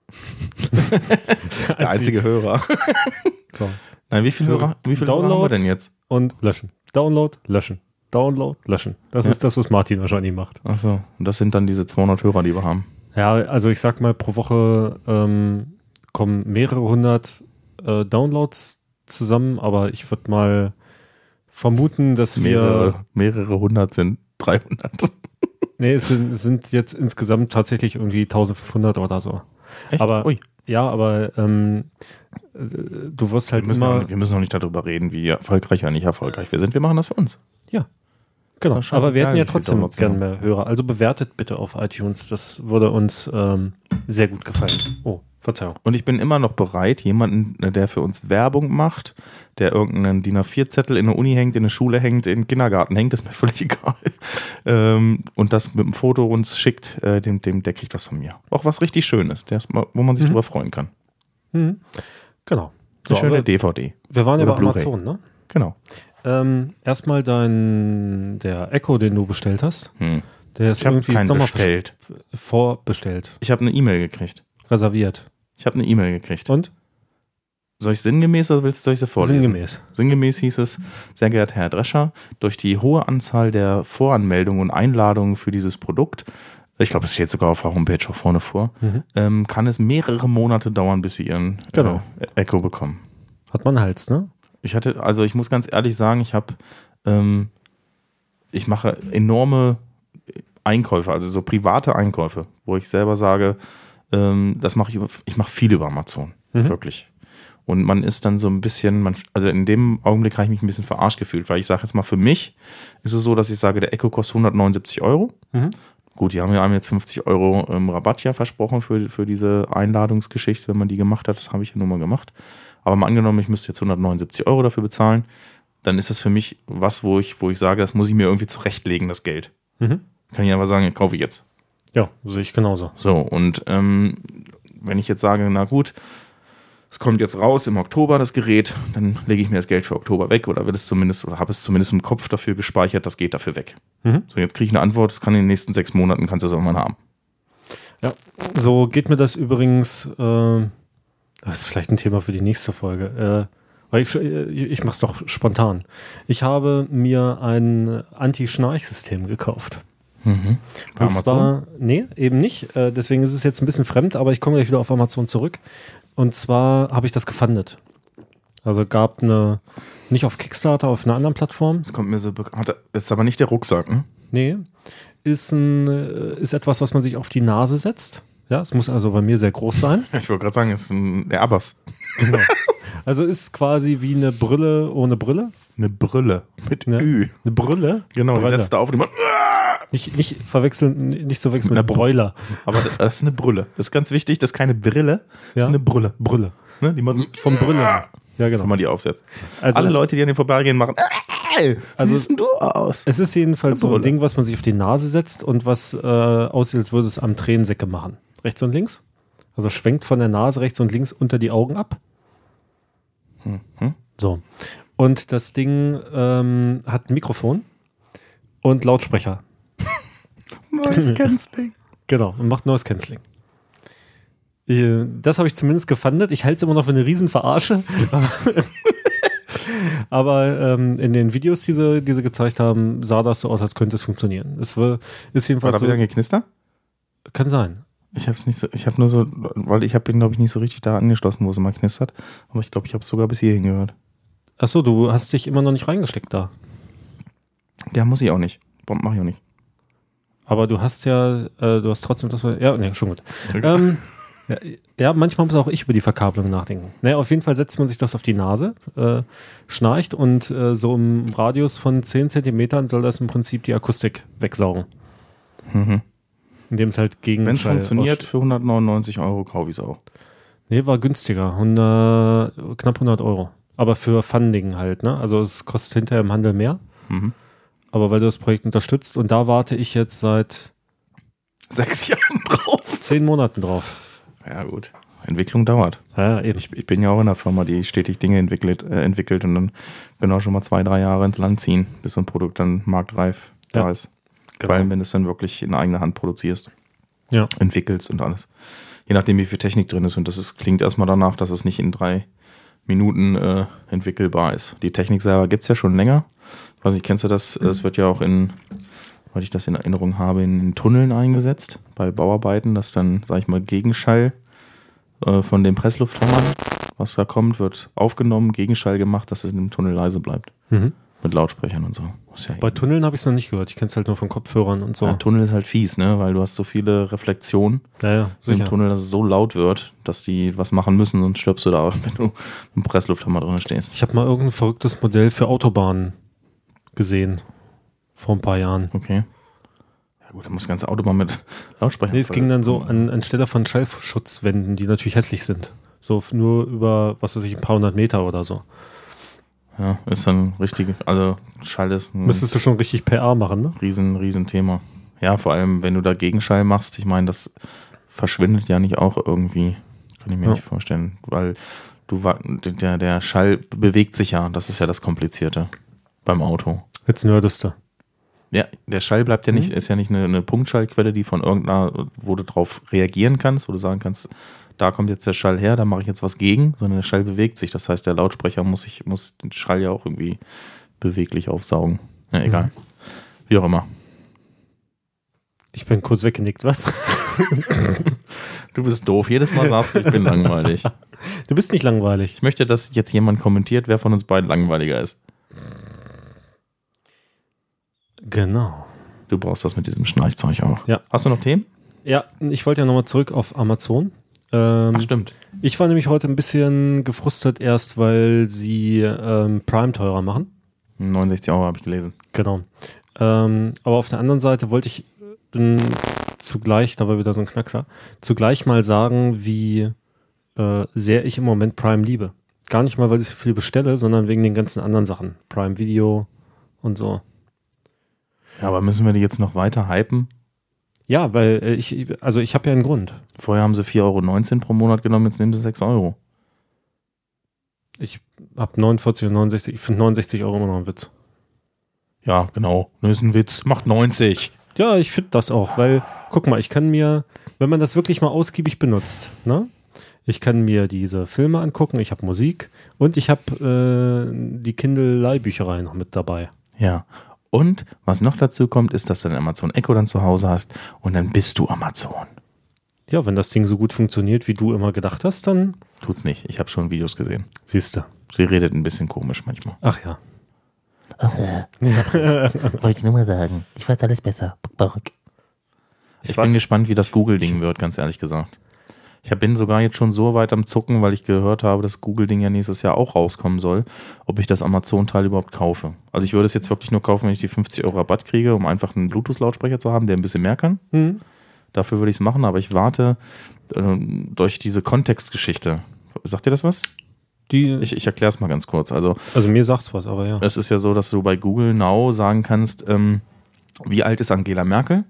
Der einzige Hörer. So. Nein, wie viele Hörer, wie viele Hörer haben wir denn jetzt? Und löschen. Download, löschen. Download, löschen. Das ist das, was Martin wahrscheinlich macht. Achso, und das sind dann diese 200 Hörer, die wir haben. Ja, also ich sag mal, pro Woche ähm, kommen mehrere hundert äh, Downloads zusammen, aber ich würde mal vermuten, dass wir. Mehrere, mehrere hundert sind 300. Nee, es sind, es sind jetzt insgesamt tatsächlich irgendwie 1500 oder so. Echt? Aber Ui. Ja, aber ähm, äh, du wirst halt Wir müssen, immer. auch, wir müssen auch nicht darüber reden, wie erfolgreich oder nicht erfolgreich wir sind. Wir machen das für uns. Ja. Genau. Aber wir hätten ja trotzdem gerne haben. mehr Hörer. Also bewertet bitte auf iTunes. Das würde uns ähm, sehr gut gefallen. Oh, Verzeihung. Und ich bin immer noch bereit, jemanden, der für uns Werbung macht, der irgendeinen DIN A4-Zettel in der Uni hängt, in der Schule hängt, in den Kindergarten hängt, ist mir völlig egal. Ähm, und das mit dem Foto uns schickt, äh, dem, dem, der kriegt was von mir. Auch was richtig Schönes, der wo man sich drüber freuen kann. Genau. So, So, schöne DVD. wir waren ja bei. Amazon, ne? Genau. Ähm, erstmal dein, der Echo, den du bestellt hast. Hm. Der ist Ich habe irgendwie keinen Sommer bestellt. vorbestellt, Ich habe eine E-Mail gekriegt. reserviert. Ich habe eine E-Mail gekriegt. Und? Soll ich sinngemäß oder willst du sie vorlesen? Sinngemäß. Sinngemäß hieß es, sehr geehrter Herr Drescher, durch die hohe Anzahl der Voranmeldungen und Einladungen für dieses Produkt, ich glaube, es steht sogar auf der Homepage auch vorne vor, ähm, kann es mehrere Monate dauern, bis Sie Ihren Genau. äh, Echo bekommen. Hat man Hals, ne? Ich hatte, also ich muss ganz ehrlich sagen, ich habe, ähm, ich mache enorme Einkäufe, also so private Einkäufe, wo ich selber sage, ähm, das mache ich, über, ich mache viel über Amazon, wirklich. Und man ist dann so ein bisschen, man, also in dem Augenblick habe ich mich ein bisschen verarscht gefühlt, weil ich sage jetzt mal, für mich ist es so, dass ich sage, der Echo kostet 179 Euro. Gut, die haben ja einem jetzt 50 Euro ähm, Rabatt ja versprochen für, für diese Einladungsgeschichte, wenn man die gemacht hat. Das habe ich ja nun mal gemacht. Aber mal angenommen, ich müsste jetzt 179 Euro dafür bezahlen, dann ist das für mich was, wo ich, wo ich sage, das muss ich mir irgendwie zurechtlegen, das Geld. Mhm. Kann ich einfach sagen, kaufe ich jetzt. Ja, sehe ich genauso. So, und ähm, wenn ich jetzt sage, na gut, es kommt jetzt raus im Oktober das Gerät, dann lege ich mir das Geld für Oktober weg oder will es zumindest oder habe es zumindest im Kopf dafür gespeichert, das geht dafür weg. Mhm. So, jetzt kriege ich eine Antwort, das kann in den nächsten sechs Monaten, kannst du es irgendwann haben. Ja. So geht mir das übrigens, äh, das ist vielleicht ein Thema für die nächste Folge. Äh, weil ich, äh, ich mache es doch spontan. Ich habe mir ein Anti-Schnarch-System gekauft. Bei Und Amazon? zwar, nee, eben nicht. Äh, deswegen ist es jetzt ein bisschen fremd, aber ich komme gleich wieder auf Amazon zurück. Und zwar habe ich das gefundet. Also gab eine, nicht auf Kickstarter, auf einer anderen Plattform. Das kommt mir so bekannt. Ist aber nicht der Rucksack, ne? Nee, ist, ein, äh, ist etwas, was man sich auf die Nase setzt. Ja, es muss also bei mir sehr groß sein. Ich wollte gerade sagen, es ist ein, der Abbas. Genau. Also ist quasi wie eine Brille ohne Brille. Eine Brille mit Ne? Ü. Eine Brille. Genau, die Brille. setzt da auf und die macht, Nicht, nicht verwechseln, nicht zu verwechseln mit Mit einer Broiler. aber das ist eine Brille. Das ist ganz wichtig, das ist keine Brille, das Ja. ist eine Brille. Brille. Ne? Die macht, Vom Brille. Ja, genau. wenn man die aufsetzt. Also Alle Leute, die an den vorbeigehen, machen, äh, Also- siehst du aus? Es ist jedenfalls so ein. Ding, was man sich auf die Nase setzt und was äh, aussieht, als würde es am Tränensäcke machen. Rechts und links. Also schwenkt von der Nase rechts und links unter die Augen ab. Mhm. So. Und das Ding ähm, hat ein Mikrofon und Lautsprecher. Neues Canceling. Genau, und macht Noise Cancelling. Äh, Das habe ich zumindest gefundet. Ich halte es immer noch für eine Riesenverarsche. Aber, ähm, in den Videos, die sie, die sie gezeigt haben, sah das so aus, als könnte es funktionieren. Es war, ist War jedenfalls da so. wieder ein Geknister? Kann sein. Ich habe es nicht so, ich habe nur so, weil ich habe ihn, glaube ich, nicht so richtig da angeschlossen, wo es immer knistert. Aber ich glaube, ich habe es sogar bis hierhin gehört. Achso, du hast dich immer noch nicht reingesteckt da. Ja, muss ich auch nicht. Mache ich auch nicht. Aber du hast ja, äh, du hast trotzdem das. Ja, nee, schon gut. Ähm, ja, ja, manchmal muss auch ich über die Verkabelung nachdenken. Naja, auf jeden Fall setzt man sich das auf die Nase, äh, schnarcht und äh, so im Radius von 10 Zentimetern soll das im Prinzip die Akustik wegsaugen. Indem es halt gegen Wenn es funktioniert, für 199 Euro kaufe ich es auch. Nee, war günstiger. 100, knapp 100 Euro. Aber für Funding halt, ne? Also es kostet hinterher im Handel mehr. Mhm. Aber weil du das Projekt unterstützt und da warte ich jetzt seit Sechs Jahren drauf. zehn Monaten drauf. Ja, gut. Entwicklung dauert. Ja, eben. Ich, ich bin ja auch in einer Firma, die stetig Dinge entwickelt, äh, entwickelt und dann genau schon mal zwei, drei Jahre ins Land ziehen, bis so ein Produkt dann marktreif da Ja. Ist. Vor allem, wenn du es dann wirklich in eigener Hand produzierst, Ja. entwickelst und alles. Je nachdem, wie viel Technik drin ist. Und das ist, klingt erstmal danach, dass es nicht in drei Minuten äh, entwickelbar ist. Die Technik selber gibt es ja schon länger. Ich weiß nicht, kennst du das? Es wird ja auch in, weil ich das in Erinnerung habe, in Tunneln eingesetzt, bei Bauarbeiten, dass dann, sag ich mal, Gegenschall äh, von den Presslufthammern, was da kommt, wird aufgenommen, Gegenschall gemacht, dass es in dem Tunnel leise bleibt. Mhm. Mit Lautsprechern und so. Ja Bei Tunneln habe ich es noch nicht gehört. Ich kenne es halt nur von Kopfhörern und so. ja, Tunnel ist halt fies, ne? Weil du hast so viele Reflexionen Ja, ja, im sicher. Tunnel, dass es so laut wird, dass die was machen müssen und stirbst du da, wenn du im Presslufthammer drin stehst. Ich habe mal irgendein verrücktes Modell für Autobahnen gesehen. Vor ein paar Jahren. Okay. Ja gut, dann muss das ganze Autobahn mit Lautsprechern. Nee, es ging dann so an, anstelle von Schallschutzwänden, die natürlich hässlich sind. So nur über, was weiß ich, ein paar hundert Meter oder so. Ja, ist dann richtig, also Schall ist ein Müsstest du schon richtig PR machen, ne? riesen, riesen Thema. Ja, vor allem, wenn du da Gegenschall machst, ich meine, das verschwindet ja nicht auch irgendwie. Kann ich mir Ja. nicht vorstellen, weil du der, der Schall bewegt sich ja, das ist ja das Komplizierte beim Auto. Jetzt nerdest du. Ja, der Schall bleibt ja nicht, ist ja nicht eine, eine Punktschallquelle, die von irgendeiner, wo du drauf reagieren kannst, wo du sagen kannst, da kommt jetzt der Schall her, da mache ich jetzt was gegen, sondern der Schall bewegt sich. Das heißt, der Lautsprecher muss sich, muss den Schall ja auch irgendwie beweglich aufsaugen. Ja, egal. Wie auch immer. Ich bin kurz weggenickt, was? Du bist doof. Jedes Mal sagst du, ich bin langweilig. Du bist nicht langweilig. Ich möchte, dass jetzt jemand kommentiert, wer von uns beiden langweiliger ist. Genau. Du brauchst das mit diesem Schnarchzeug auch. Ja. Hast du noch Themen? Ja, ich wollte ja nochmal zurück auf Amazon. Ähm, Ach, stimmt. ich war nämlich heute ein bisschen gefrustet erst, weil sie ähm, Prime teurer machen. 69 Euro habe ich gelesen. Genau. Ähm, aber auf der anderen Seite wollte ich ähm, zugleich, da war wieder so ein Knackser, zugleich mal sagen, wie äh, sehr ich im Moment Prime liebe. Gar nicht mal, weil ich so viel bestelle, sondern wegen den ganzen anderen Sachen. Prime Video und so. Ja, aber müssen wir die jetzt noch weiter hypen? Ja, weil äh, ich, also ich habe ja einen Grund. Vorher haben sie 4,19 Euro pro Monat genommen, jetzt nehmen sie 6 Euro. Ich habe 49 und 69, ich finde 69 Euro immer noch ein Witz. Ja, genau. Das ist ein Witz. Macht 90. Ja, ich finde das auch, weil, guck mal, ich kann mir, wenn man das wirklich mal ausgiebig benutzt, ne? Ich kann mir diese Filme angucken, ich habe Musik und ich habe äh, die Kindle-Leihbücherei noch mit dabei. Ja. Und was noch dazu kommt, ist, dass du den Amazon Echo dann zu Hause hast und dann bist du Amazon. Ja, wenn das Ding so gut funktioniert, wie du immer gedacht hast, dann Tut's nicht. Ich habe schon Videos gesehen. siehst du. Sie redet ein bisschen komisch manchmal. Ach ja. Wollte ich nur mal sagen. Ich weiß alles besser. Ich bin gespannt, wie das Google-Ding wird, ganz ehrlich gesagt. Ich bin sogar jetzt schon so weit am Zucken, weil ich gehört habe, dass Google-Ding ja nächstes Jahr auch rauskommen soll, ob ich das Amazon-Teil überhaupt kaufe. Also ich würde es jetzt wirklich nur kaufen, wenn ich die 50 Euro Rabatt kriege, um einfach einen Bluetooth-Lautsprecher zu haben, der ein bisschen mehr kann. Hm. Dafür würde ich es machen, aber ich warte äh, durch diese Kontextgeschichte. Sagt dir das was? Die, Ich, ich erkläre es mal ganz kurz. Also also mir sagt's was, aber ja. es ist ja so, dass du bei Google Now sagen kannst, ähm, wie alt ist Angela Merkel?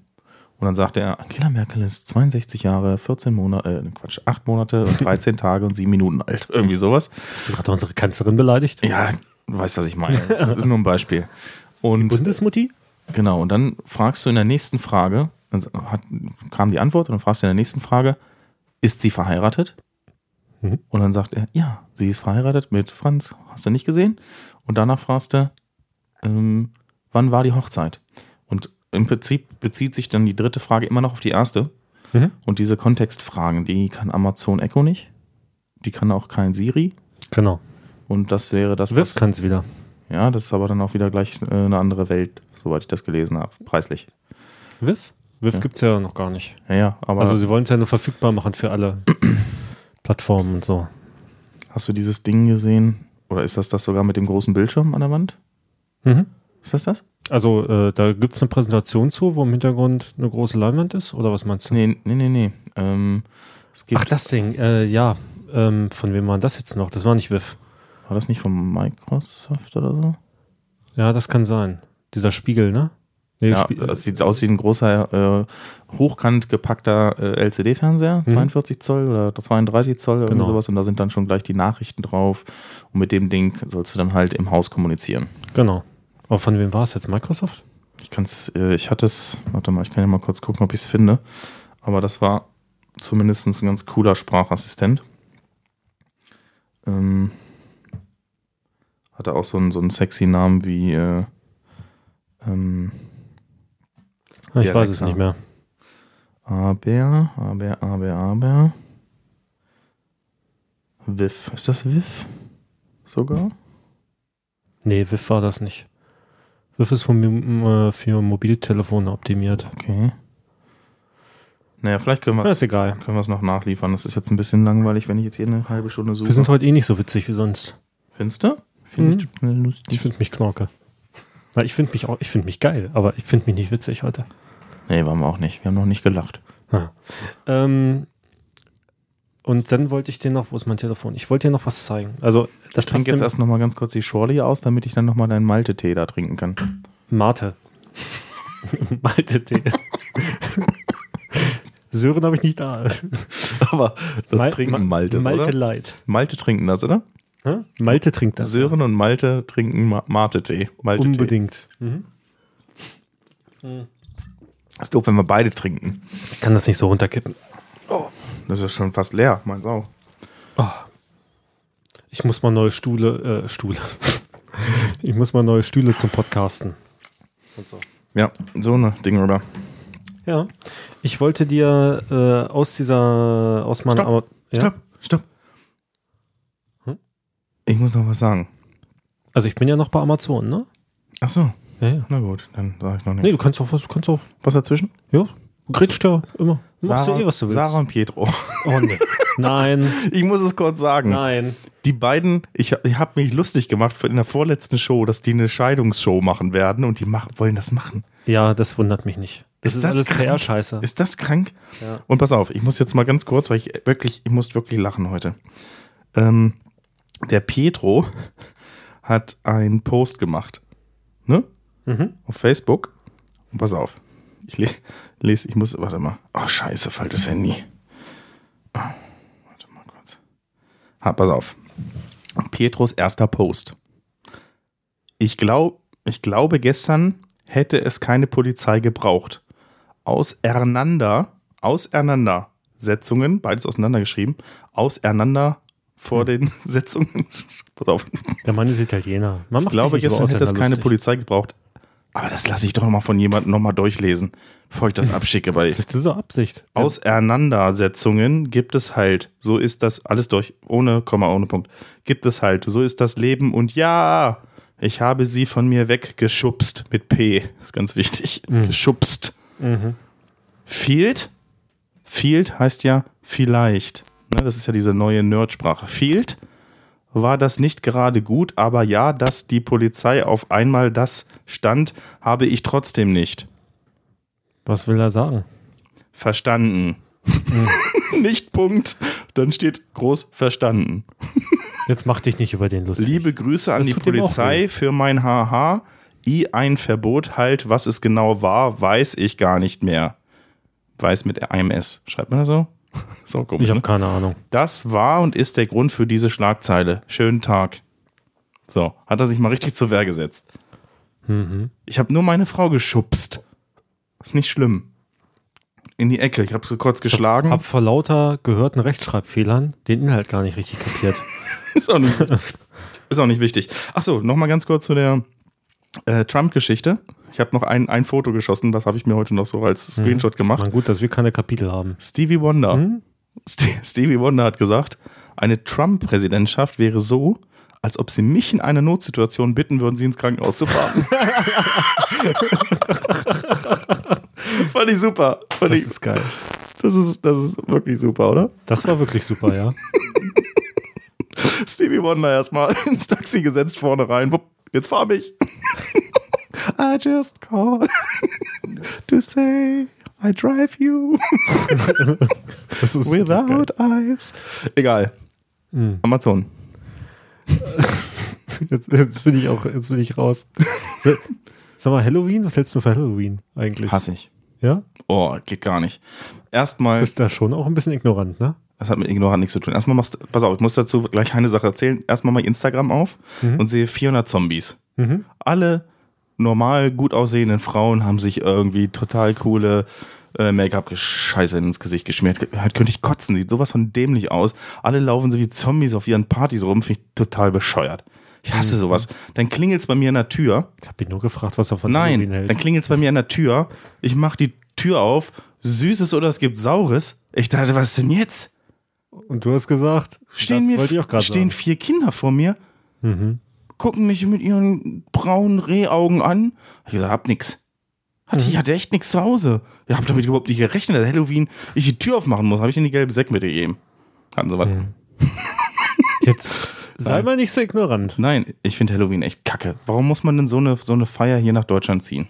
Und dann sagt er, Angela Merkel ist 62 Jahre, 14 Monate, äh, Quatsch, 8 Monate und 13 Tage und 7 Minuten alt. Irgendwie sowas. Hast du gerade unsere Kanzlerin beleidigt? Ja, du weißt, was ich meine. Das ist nur ein Beispiel. Und Bundesmutti? genau, und dann fragst du in der nächsten Frage, dann hat, kam die Antwort und dann fragst du in der nächsten Frage, ist sie verheiratet? Mhm. Und dann sagt er, ja, sie ist verheiratet mit Franz, hast du nicht gesehen? Und danach fragst du, ähm, wann war die Hochzeit? Im Prinzip bezieht sich dann die dritte Frage immer noch auf die erste. Mhm. Und diese Kontextfragen, die kann Amazon Echo nicht. Die kann auch kein Siri. Genau. Und das wäre das, Wiff kann's wieder. ja, das ist aber dann auch wieder gleich äh, eine andere Welt, soweit ich das gelesen habe, preislich. Wiff? Wiff Ja. gibt's ja noch gar nicht. Ja, ja, aber Also sie wollen es ja nur verfügbar machen für alle Plattformen und so. hast du dieses Ding gesehen? Oder ist das das sogar mit dem großen Bildschirm an der Wand? Mhm. Ist das das? Also äh, da gibt es eine Präsentation zu, wo im Hintergrund eine große Leinwand ist, oder was meinst du? Nee, nee, nee, nee. Ähm, Ach, das Ding, äh, ja. Ähm, von wem war das jetzt noch? Das war nicht Wiff. War das nicht von Microsoft oder so? Ja, das kann sein. Dieser Spiegel, ne? Nee, Ja, Spie- das sieht aus wie ein großer, äh, hochkant gepackter äh, LCD-Fernseher, Mhm. 42 Zoll oder 32 Zoll, irgendwie Genau. sowas. Und da sind dann schon gleich die Nachrichten drauf. Und mit dem Ding sollst du dann halt im Haus kommunizieren. genau. Aber von wem war es jetzt? Microsoft? Ich kann's, äh, ich hatte es, warte mal, ich kann ja mal kurz gucken, ob ich es finde. Aber das war zumindest ein ganz cooler Sprachassistent. Ähm, hatte auch so einen, so einen sexy Namen wie, äh, ähm, Ah, ich Ja, weiß es nicht mehr. aber, aber, aber, aber. Viv. Ist das Viv? Sogar? Nee, Wiff war das nicht. Riff ist von, äh, für Mobiltelefone optimiert. Okay. Naja, vielleicht können wir es ist egal. können wir es noch nachliefern. Das ist jetzt ein bisschen langweilig, wenn ich jetzt hier eine halbe Stunde suche. Wir sind heute eh nicht so witzig wie sonst. Findest du? Finde Mhm. ich lustig. Ich finde mich knorke. Weil ich finde mich auch, ich finde mich geil, aber ich finde mich nicht witzig heute. nee, waren wir auch nicht. Wir haben noch nicht gelacht. Ah. Ähm, und dann wollte ich dir noch, wo ist mein Telefon? Ich wollte dir noch was zeigen. Also, das Ich trinke jetzt erst noch mal ganz kurz die Schorle aus, damit ich dann noch mal deinen Malte-Tee da trinken kann. Mate. Malte-Tee. Sören habe ich nicht da. Aber das Mal- trinken Ma- Maltes, Malte oder? Light. Malte trinken das, oder? Hä? Malte trinkt das. Sören und Malte trinken Ma Mate-Tee. Malte-Tee. Unbedingt. Mhm. Ist doof, wenn wir beide trinken. Ich kann das nicht so runterkippen. Das ist schon fast leer, meins auch. Ich muss mal neue Stühle, äh, Stühle. ich muss mal neue Stühle zum Podcasten. Und so. Ja, so eine Ding, oder? Ja. Ich wollte dir äh, aus dieser, aus meiner. Stopp, ja? Stopp, stopp. Hm? Ich muss noch was sagen. Also ich bin ja noch bei Amazon, ne? Ach so, Ja, ja. na gut, dann sage ich noch Nee, nichts. du kannst auch was, du kannst auch. was dazwischen? Ja. Du grätscht ja immer. Du machst ja eh, was du willst. Sarah und Pietro. Oh nee. Nein, Ich muss es kurz sagen. nein. Die beiden, ich, ich habe mich lustig gemacht in der vorletzten Show, dass die eine Scheidungsshow machen werden und die mach, wollen das machen. Ja, das wundert mich nicht. Das Ist ist, das alles? PR-Scheiße. Ist das krank? Ja. Und pass auf, ich muss jetzt mal ganz kurz, weil ich wirklich, ich muss wirklich lachen heute. Ähm, der Pietro hat einen Post gemacht. Ne? Mhm. Auf Facebook. Und pass auf. Ich le lese, ich muss, warte mal. Oh, scheiße, falsches Handy. Oh, warte mal kurz. Ha, pass auf. Pietros erster Post. Ich, glaub, ich glaube, gestern hätte es keine Polizei gebraucht. Auseinander, Auseinandersetzungen, beides auseinandergeschrieben, auseinander vor den Setzungen. Pass auf. Der Mann ist Italiener. Man Ich macht glaube, nicht über gestern hätte es keine. Polizei gebraucht. Aber das lasse ich doch mal von jemandem nochmal durchlesen, bevor ich das abschicke, weil Das ist so Absicht. Auseinandersetzungen gibt es halt. So ist das alles durch, ohne Komma, ohne Punkt. Gibt es halt. So ist das Leben und ja, ich habe sie von mir weggeschubst mit P. ist ganz wichtig. Geschubst. Field? Field heißt ja vielleicht. Ne, das ist ja diese neue Nerdsprache. Field war das nicht gerade gut, aber ja, dass die Polizei auf einmal das stand, habe ich trotzdem nicht. Was will er sagen? Verstanden. nicht Punkt. Dann steht groß verstanden. Jetzt mach dich nicht über den lustig. Liebe Grüße an Das die Polizei für mein HH. I ein Verbot halt, was es genau war, weiß ich gar nicht mehr. Weiß mit einem S. Schreibt man das so? So komisch. Ich habe ne? keine Ahnung. Das war und ist der Grund für diese Schlagzeile. Schönen Tag. So, hat er sich mal richtig zur Wehr gesetzt. Mhm. Ich habe nur meine Frau geschubst. Ist nicht schlimm. In die Ecke. Ich habe sie kurz geschlagen. Hab vor lauter gehörten Rechtschreibfehlern den Inhalt gar nicht richtig kapiert. Ist auch nicht, ist auch nicht wichtig. Achso, nochmal ganz kurz zu der äh, Trump-Geschichte. Ich habe noch ein, ein Foto geschossen, das habe ich mir heute noch so als Screenshot gemacht. Man, gut, dass wir keine Kapitel haben. Stevie Wonder. Hm? Ste Stevie Wonder hat gesagt, eine Trump-Präsidentschaft wäre so, als ob sie mich in einer Notsituation bitten würden, sie ins Krankenhaus zu fahren. Fand ich super. Fand Das ich, ist geil. das, ist, das ist wirklich super, oder? Das war wirklich super, ja. Stevie Wonder erstmal ins Taxi gesetzt, vorne rein. Wupp, jetzt fahr mich. I just called to say I drive you without eyes. Egal. Amazon. Jetzt, jetzt bin ich auch, jetzt bin ich raus. Sag mal, Halloween? Was hältst du für Halloween eigentlich? Hasse ich. Ja? Oh, geht gar nicht. Erstmal, Bist da schon auch ein bisschen ignorant, ne? Das hat mit Ignorant nichts zu tun. Erstmal machst pass auf, ich muss dazu gleich eine Sache erzählen. Erstmal mal Instagram auf und sehe 400 Zombies. Mhm. Alle normal gut aussehenden Frauen haben sich irgendwie total coole äh, Make-up-Scheiße ins Gesicht geschmiert. Halt könnte ich kotzen, sieht sowas von dämlich aus. Alle laufen so wie Zombies auf ihren Partys rum, finde ich total bescheuert. Ich hasse Mhm. sowas. Dann klingelt es bei mir an der Tür. Ich habe ihn nur gefragt, was er von Halloween Nein, hält. dann klingelt es bei mir an der Tür. Ich mache die Tür auf. Süßes oder es gibt Saures. Ich dachte, was ist denn jetzt? Und du hast gesagt, Stehen, das mir, wollte ich auch gerade stehen sagen. vier Kinder vor mir. Mhm. gucken mich mit ihren braunen Rehaugen an. Ich gesagt, hab nix. Hatte, Mhm. Ich hatte echt nichts zu Hause. Ich hab damit überhaupt nicht gerechnet, dass Halloween ich die Tür aufmachen muss. Habe ich in die gelbe Säcke mitgegeben. Hatten sie was? Mhm. Jetzt sei mal nicht so ignorant. Nein, ich finde Halloween echt kacke. Warum muss man denn so eine, so eine Feier hier nach Deutschland ziehen?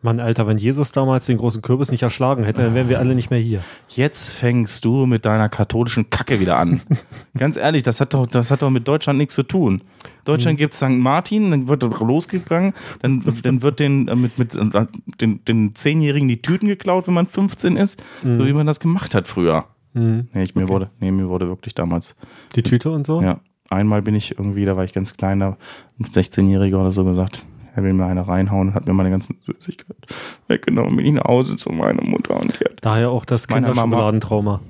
Mann, Alter, wenn Jesus damals den großen Kürbis nicht erschlagen hätte, dann wären wir alle nicht mehr hier. Jetzt fängst du mit deiner katholischen Kacke wieder an. Ganz ehrlich, das hat doch, das hat doch mit Deutschland nichts zu tun. Deutschland gibt St. Martin, dann wird er losgegangen, dann, dann wird den, äh, mit, mit äh, den, den Zehnjährigen die Tüten geklaut, wenn man 15 ist, so wie man das gemacht hat früher. Mhm. Nee, ich, mir, wurde, nee, mir wurde wirklich damals, Die Tüte und so? ja, einmal bin ich irgendwie, da war ich ganz klein, da ein 16-Jähriger oder so gesagt, er will mir eine reinhauen und hat mir meine ganzen Süßigkeiten weggenommen, bin ich nach Hause zu meiner Mutter und die hat Daher auch das Kinderschokoladentrauma.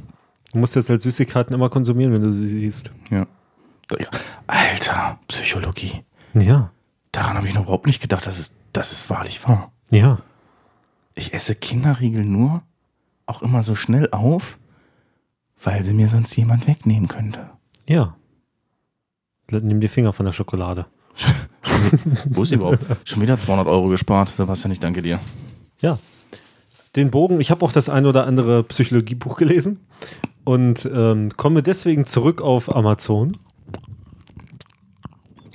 Du musst jetzt halt Süßigkeiten immer konsumieren, wenn du sie siehst. Ja. Alter, Psychologie. Ja. Daran habe ich noch überhaupt nicht gedacht, dass es, dass es wahrlich war. Ja. Ich esse Kinderriegel nur auch immer so schnell auf, weil sie mir sonst jemand wegnehmen könnte. Ja. Nimm die Finger von der Schokolade. Wo ist sie überhaupt? Schon wieder 200 Euro gespart. Sebastian, ich danke dir. Ja. Den Bogen, ich habe auch das ein oder andere Psychologiebuch gelesen und ähm, komme deswegen zurück auf Amazon.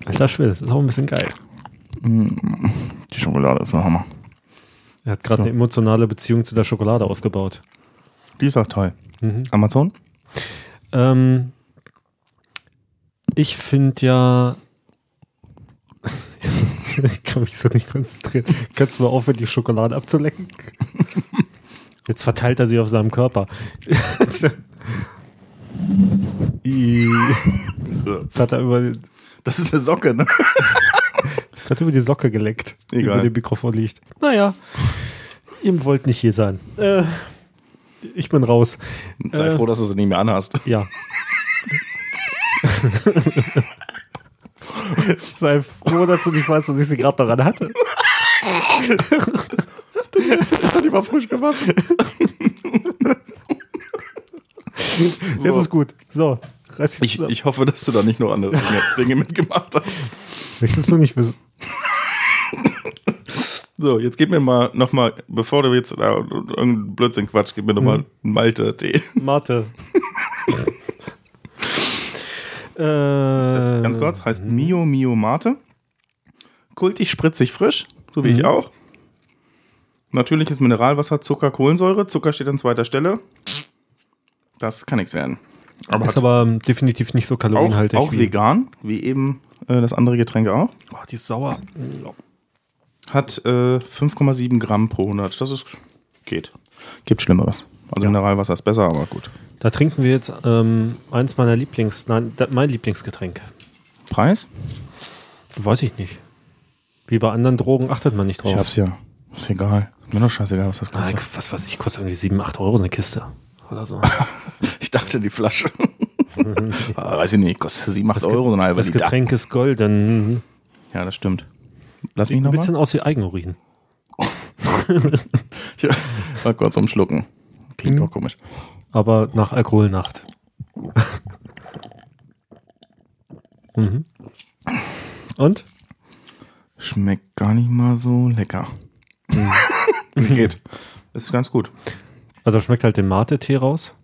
Alter Schwede, das ist auch ein bisschen geil. Die Schokolade ist ein Hammer. Er hat gerade eine emotionale Beziehung zu der Schokolade aufgebaut. Die ist auch toll. Mhm. Amazon? Ähm, ich finde ja. ich kann mich so nicht konzentrieren. Kannst du mal aufhören, die Schokolade abzulecken? Jetzt verteilt er sie auf seinem Körper. Jetzt hat er über, Das ist eine Socke, ne? hat über die Socke geleckt, die Egal. über dem Mikrofon liegt. Naja, ihr wollt nicht hier sein. Äh, ich bin raus. Sei Äh. froh, dass du sie nicht mehr anhast. Ja. Sei froh, dass du nicht weißt, dass ich sie gerade daran hatte. Die war frisch gewaschen. Jetzt ist gut. So, reiß dich Ich, zusammen. ich hoffe, dass du da nicht noch andere Dinge, Dinge mitgemacht hast. Möchtest du nicht wissen? So, jetzt gib mir mal nochmal, bevor du jetzt da irgendeinen Blödsinn quatsch, gib mir nochmal einen Malte-Tee. Mate. Das äh, ist ganz kurz, heißt Mio Mio Mate. Kultig, spritzig, frisch, so wie ich auch. Natürliches Mineralwasser, Zucker, Kohlensäure. Zucker steht an zweiter Stelle. Das kann nichts werden. Aber ist aber ähm, definitiv nicht so auch, kalorienhaltig. auch wie- vegan, wie eben äh, das andere Getränk auch. Oh, die ist sauer. Hat äh, 5,7 Gramm pro 100. Das ist, geht. Gibt Schlimmeres. Also Mineralwasser ist besser, aber gut. Da trinken wir jetzt ähm, eins meiner Lieblings, nein, mein Lieblingsgetränk. Preis? Weiß ich nicht. Wie bei anderen Drogen achtet man nicht drauf. Ich hab's ja. Ist egal. Mir doch scheißegal, was das kostet. was weiß ich, kostet irgendwie 7, 8 Euro eine Kiste. Oder so. Ich dachte, die Flasche. Weiß ich nicht, kostet 7, 8 Das Ge- Euro so eine halbe Das. Getränk ist golden. Ja, das stimmt. Lass mich Sieht ein bisschen aus wie Eigenurin. Ich war kurz umschlucken. Klingt auch komisch. Aber nach Alkoholnacht. mhm. Und? Schmeckt gar nicht mal so lecker. Geht. Ist ganz gut. Also schmeckt halt den Mate-Tee raus.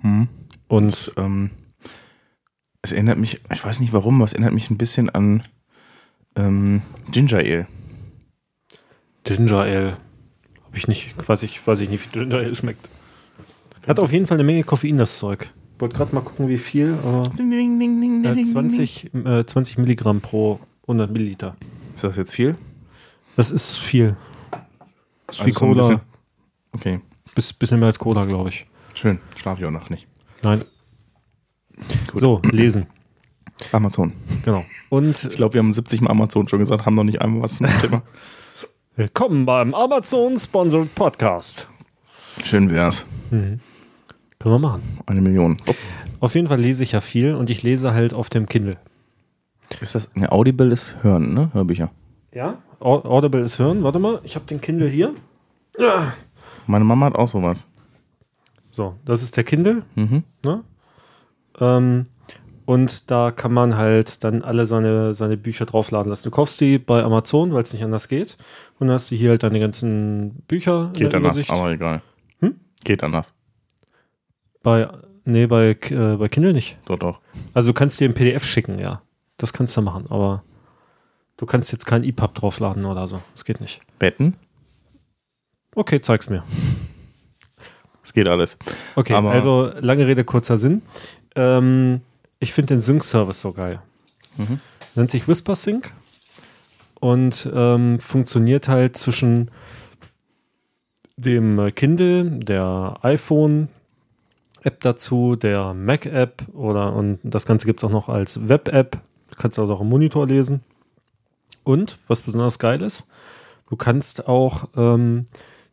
Hm. Und Und ähm, es erinnert mich, ich weiß nicht warum, aber es erinnert mich ein bisschen an ähm, Ginger Ale. Ginger Ale. Hab ich nicht, weiß ich, weiß ich nicht, wie Ginger Ale schmeckt. Hat auf jeden Fall eine Menge Koffein, das Zeug. Wollte gerade mal gucken, wie viel, aber Ding, ding, ding, ding, äh, ding, 20, äh, 20 Milligramm pro 100 Milliliter. Ist das jetzt viel? Das ist viel. Das ist wie Also Cola. bisschen- Okay, Bis, bisschen mehr als Cola, glaube ich. schön. Schlaf ich auch noch nicht. Nein. Gut. So, lesen. Amazon. Genau. Und Ich glaube, wir haben 70 Mal Amazon schon gesagt, haben noch nicht einmal was zum Thema. willkommen beim Amazon Sponsored Podcast. Schön wär's. Können wir machen. Eine Million. Oh, Auf jeden Fall lese ich ja viel und ich lese halt auf dem Kindle. ist das eine Audible ist Hören, ne? Hörbücher. Ja? Au- Audible ist hören. Warte mal, ich habe den Kindle hier. Meine Mama hat auch sowas. So, das ist der Kindle. Mhm. Ne? Ähm, Und da kann man halt dann alle seine, seine Bücher draufladen lassen. Du kaufst die bei Amazon, weil es nicht anders geht. Und dann hast du hier halt deine ganzen Bücher in Geht der anders, Übersicht. aber egal. Hm? Geht anders. Bei, nee, bei, äh, bei Kindle nicht. Doch, doch. Also du kannst dir ein PDF schicken, ja. Das kannst du machen, aber du kannst jetzt kein EPUB draufladen oder so. Das geht nicht. Betten? Okay, zeig's mir. Es geht alles. Okay, Aber- also lange Rede, kurzer Sinn. Ähm, ich finde den Sync-Service so geil. Mhm. Nennt sich Whisper Sync und ähm, funktioniert halt zwischen dem äh, Kindle, der iPhone-App dazu, der Mac-App oder und das Ganze gibt es auch noch als Web-App. Du kannst also auch im Monitor lesen. Und, was besonders geil ist, du kannst auch ähm,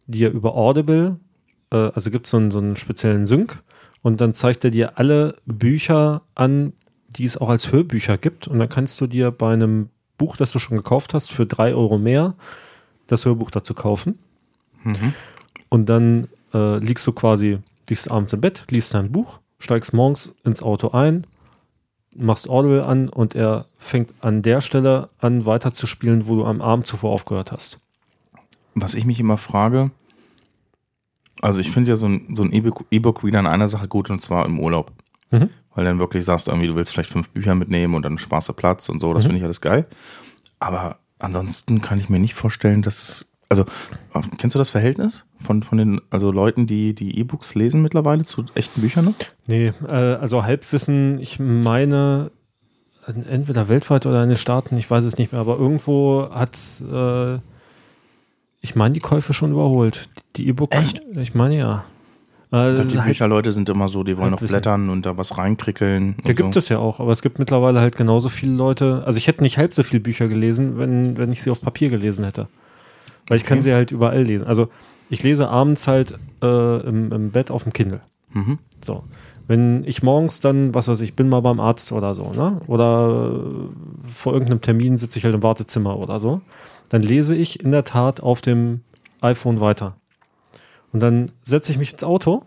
dir über Audible äh, also gibt es so einen, so einen speziellen Sync und dann zeigt er dir alle Bücher an, die es auch als Hörbücher gibt. Und dann kannst du dir bei einem Buch, das du schon gekauft hast, für drei Euro mehr das Hörbuch dazu kaufen. Und dann äh, liegst du quasi, liegst abends im Bett, liest dein Buch, steigst morgens ins Auto ein, machst Audible an und er fängt an der Stelle an weiterzuspielen, wo du am Abend zuvor aufgehört hast. Was ich mich immer frage, also ich finde ja so ein, so ein E-Book- E-Book-Reader in einer Sache gut und zwar im Urlaub. Mhm. Weil dann wirklich sagst du irgendwie, du willst vielleicht fünf Bücher mitnehmen und dann sparst du Platz und so, das Mhm. finde ich alles geil. Aber ansonsten kann ich mir nicht vorstellen, dass es, also kennst du das Verhältnis von, von den also Leuten, die die E-Books lesen mittlerweile zu echten Büchern? Ne? Nee, äh, also Halbwissen, ich meine, entweder weltweit oder in den Staaten, ich weiß es nicht mehr, aber irgendwo hat es, äh, ich meine, die Käufe schon überholt. Die E-Book, Echt? ich meine ja. Äh, die halt- Bücherleute sind immer so, die wollen noch blättern und da was reinkrickeln. Ja, gibt es ja auch, aber es gibt mittlerweile halt genauso viele Leute. Also ich hätte nicht halb so viele Bücher gelesen, wenn, wenn ich sie auf Papier gelesen hätte. Weil ich kann Okay. sie halt überall lesen. Also ich lese abends halt äh, im, im Bett auf dem Kindle. Mhm. So. Wenn ich morgens dann, was weiß ich, bin mal beim Arzt oder so, ne? Oder vor irgendeinem Termin sitze ich halt im Wartezimmer oder so, dann lese ich in der Tat auf dem iPhone weiter. Und dann setze ich mich ins Auto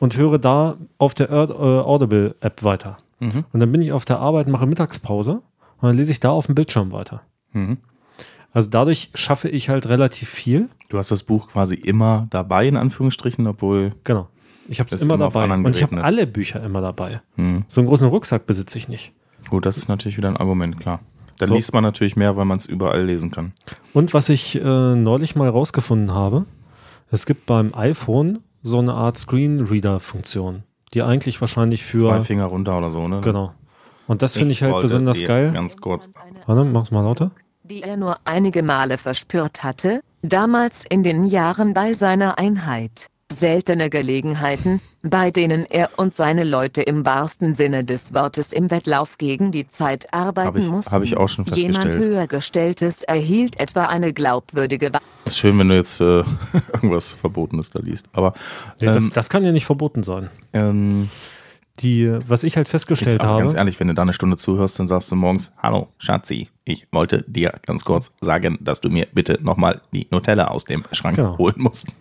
und höre da auf der äh, Audible-App weiter. Mhm. Und dann bin ich auf der Arbeit, mache Mittagspause und dann lese ich da auf dem Bildschirm weiter. Mhm. Also dadurch schaffe ich halt relativ viel. Du hast das Buch quasi immer dabei, in Anführungsstrichen, obwohl. Genau. Ich habe es immer immer dabei. Und ich habe alle Bücher immer dabei. Mhm. So einen großen Rucksack besitze ich nicht. Gut, das ist natürlich wieder ein Argument, klar. Dann So. liest man natürlich mehr, weil man es überall lesen kann. Und was ich äh, neulich mal rausgefunden habe, es gibt beim iPhone so eine Art Screenreader-Funktion, die eigentlich wahrscheinlich für. Zwei Finger runter oder so, ne? Genau. Und das finde ich halt besonders geil. Ganz kurz. Warte, mach's mal lauter. Die er nur einige Male verspürt hatte, damals in den Jahren bei seiner Einheit. Seltene Gelegenheiten, bei denen er und seine Leute im wahrsten Sinne des Wortes im Wettlauf gegen die Zeit arbeiten Hab ich- mussten. hab ich auch schon Jemand festgestellt. höhergestelltes erhielt etwa eine glaubwürdige Wa Ist schön, wenn du jetzt äh, irgendwas Verbotenes da liest. Aber Nee, das, ähm, das kann ja nicht verboten sein. ähm, Die, was ich halt festgestellt aber habe. ganz ehrlich, wenn du da eine Stunde zuhörst, dann sagst du morgens, hallo Schatzi, ich wollte dir ganz kurz sagen, dass du mir bitte nochmal die Nutella aus dem Schrank Genau. holen musst.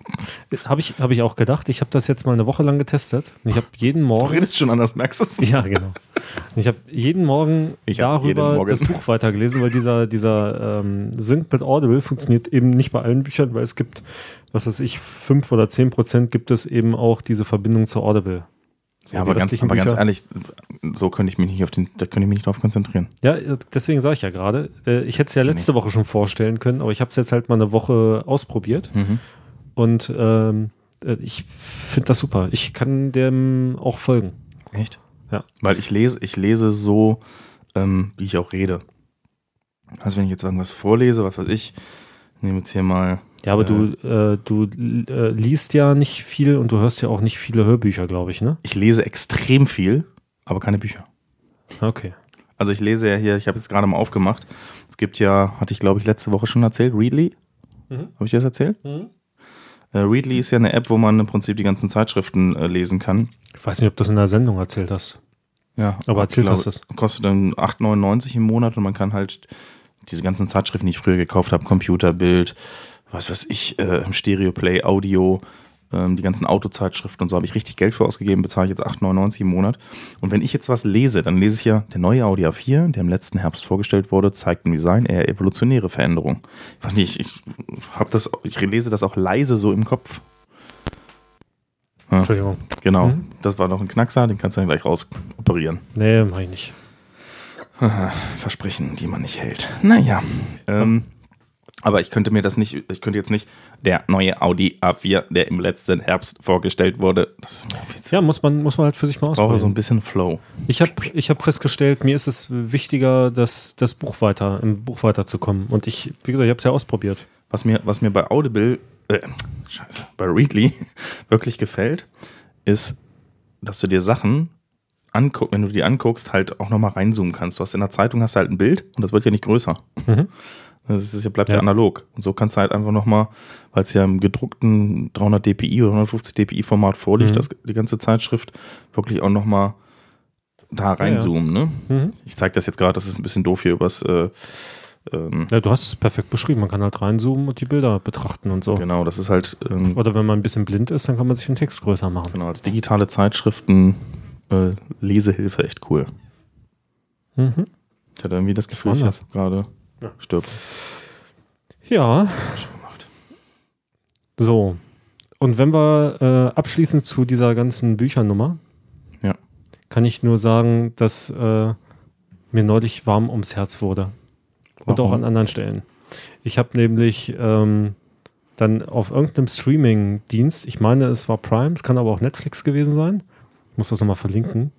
Habe ich, hab ich auch gedacht. Ich habe das jetzt mal eine Woche lang getestet. Ich habe jeden Du Morgen. redest schon anders, merkst du es? Ja, genau. Ich habe jeden Morgen Ich darüber Morgen. das Buch weitergelesen, weil dieser, dieser ähm, Sync mit Audible funktioniert eben nicht bei allen Büchern, weil es gibt, was weiß ich, fünf oder zehn Prozent gibt es eben auch diese Verbindung zu Audible. So, Ja, aber, ganz, aber ganz ehrlich, so könnte ich mich nicht auf den, da könnte ich mich nicht drauf konzentrieren. Ja, deswegen sage ich ja gerade, äh, ich hätte es ja letzte Woche schon vorstellen können, aber ich habe es jetzt halt mal eine Woche ausprobiert Mhm. und ähm, äh, ich finde das super. Ich kann dem auch folgen. Echt? Ja. Weil ich lese, ich lese so, ähm, wie ich auch rede. Also wenn ich jetzt irgendwas vorlese, was weiß ich, nehme jetzt hier mal. Ja, aber du, äh, du äh, liest ja nicht viel und du hörst ja auch nicht viele Hörbücher, glaube ich, ne? Ich lese extrem viel, aber keine Bücher. Okay. Also ich lese ja hier, ich habe jetzt gerade mal aufgemacht. Es gibt ja, hatte ich glaube ich letzte Woche schon erzählt, Readly. Mhm. Habe ich das erzählt? Mhm. Äh, Readly ist ja eine App, wo man im Prinzip die ganzen Zeitschriften äh, lesen kann. Ich weiß nicht, ob du das in der Sendung erzählt hast. Ja, Aber erzählt ich hast du es. Kostet dann 8,99 im Monat und man kann halt diese ganzen Zeitschriften, die ich früher gekauft habe, Computer, Bild, was weiß ich, äh, Stereo Play, Audio, ähm, die ganzen Autozeitschriften und so habe ich richtig Geld für ausgegeben, bezahle ich jetzt 8,99 im Monat. Und wenn ich jetzt was lese, dann lese ich ja, der neue Audi A4, der im letzten Herbst vorgestellt wurde, zeigt im Design eher evolutionäre Veränderungen. Ich weiß nicht, ich, habe das, ich lese das auch leise so im Kopf. Ja, Entschuldigung. genau, Mhm. das war noch ein Knackser, den kannst du dann gleich rausoperieren. Nee, mach ich nicht. Versprechen, die man nicht hält. Naja. Ähm, aber ich könnte mir das nicht, ich könnte jetzt nicht der neue Audi A4, der im letzten Herbst vorgestellt wurde. Das ist mir. Ja, muss man, muss man halt für sich mal ich brauche so ein ausprobieren. bisschen Flow. Ich habe ich hab festgestellt, mir ist es wichtiger, das, das Buch weiter, im Buch weiterzukommen. Und ich, wie gesagt, ich habe es ja ausprobiert. Was mir, was mir bei Audible, äh, scheiße, bei Readly wirklich gefällt, ist, dass du dir Sachen anguckst, wenn du die anguckst, halt auch nochmal reinzoomen kannst. Du hast in der Zeitung hast du halt ein Bild und das wird ja nicht größer. Mhm. Das ist, ja- bleibt ja. Ja. analog. Und so kannst du halt einfach nochmal, weil es ja im gedruckten 300 dpi oder 150 dpi Format vorliegt, Mhm. das, die ganze Zeitschrift, wirklich auch nochmal da reinzoomen. Ne? Mhm. Ich zeige das jetzt gerade, das ist ein bisschen doof hier übers äh, ähm, Ja, du hast es perfekt beschrieben. Man kann halt reinzoomen und die Bilder betrachten und so. Genau, das ist halt ähm, Oder wenn man ein bisschen blind ist, dann kann man sich den Text größer machen. Genau, als digitale Zeitschriften äh, Lesehilfe echt cool. Mhm. Ich hatte irgendwie das Gefühl, ich habe gerade Ja. stirbt. Ja, so. Und wenn wir äh, abschließend zu dieser ganzen Büchernummer, Ja. kann ich nur sagen, dass äh, mir neulich warm ums Herz wurde. Und auch Warum? an anderen Stellen. Ich habe nämlich ähm, dann auf irgendeinem Streaming-Dienst, ich meine, es war Prime, es kann aber auch Netflix gewesen sein, ich muss das nochmal verlinken,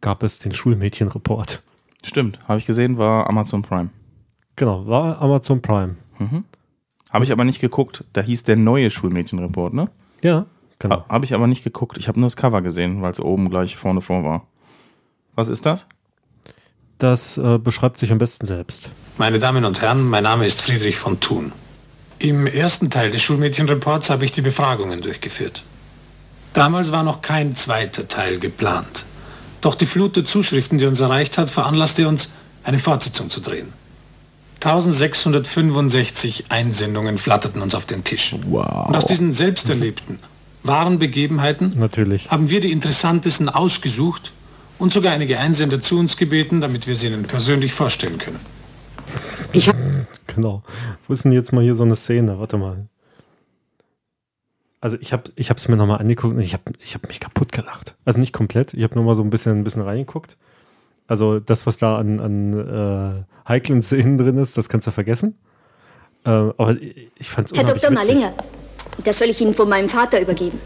gab es den Schulmädchen-Report. Stimmt, habe ich gesehen, war Amazon Prime. Genau, war Amazon Prime. Mhm. Habe ich aber nicht geguckt. Da hieß der neue Schulmädchenreport, ne? Ja, genau. Ha, habe ich aber nicht geguckt. Ich habe nur das Cover gesehen, weil es oben gleich vorne vor war. Was ist das? Das äh, beschreibt sich am besten selbst. Meine Damen und Herren, mein Name ist Friedrich von Thun. Im ersten Teil des Schulmädchenreports habe ich die Befragungen durchgeführt. Damals war noch kein zweiter Teil geplant. Doch die Flut der Zuschriften, die uns erreicht hat, veranlasste uns, eine Fortsetzung zu drehen. 1665 Einsendungen flatterten uns auf den Tisch. Wow. Und aus diesen selbsterlebten, wahren Begebenheiten Natürlich. haben wir die interessantesten ausgesucht und sogar einige Einsender zu uns gebeten, damit wir sie Ihnen persönlich vorstellen können. Genau. Wo ist denn jetzt mal hier so eine Szene? Warte mal. Also ich habe ich es mir nochmal angeguckt und ich habe ich hab mich kaputt gelacht. Also nicht komplett. Ich habe nur mal so ein bisschen, ein bisschen reingeguckt. Also das, was da an, an äh, heiklen Szenen drin ist, das kannst du vergessen. Äh, aber ich, ich fand es Herr Dr. Mallinger, das soll ich Ihnen von meinem Vater übergeben.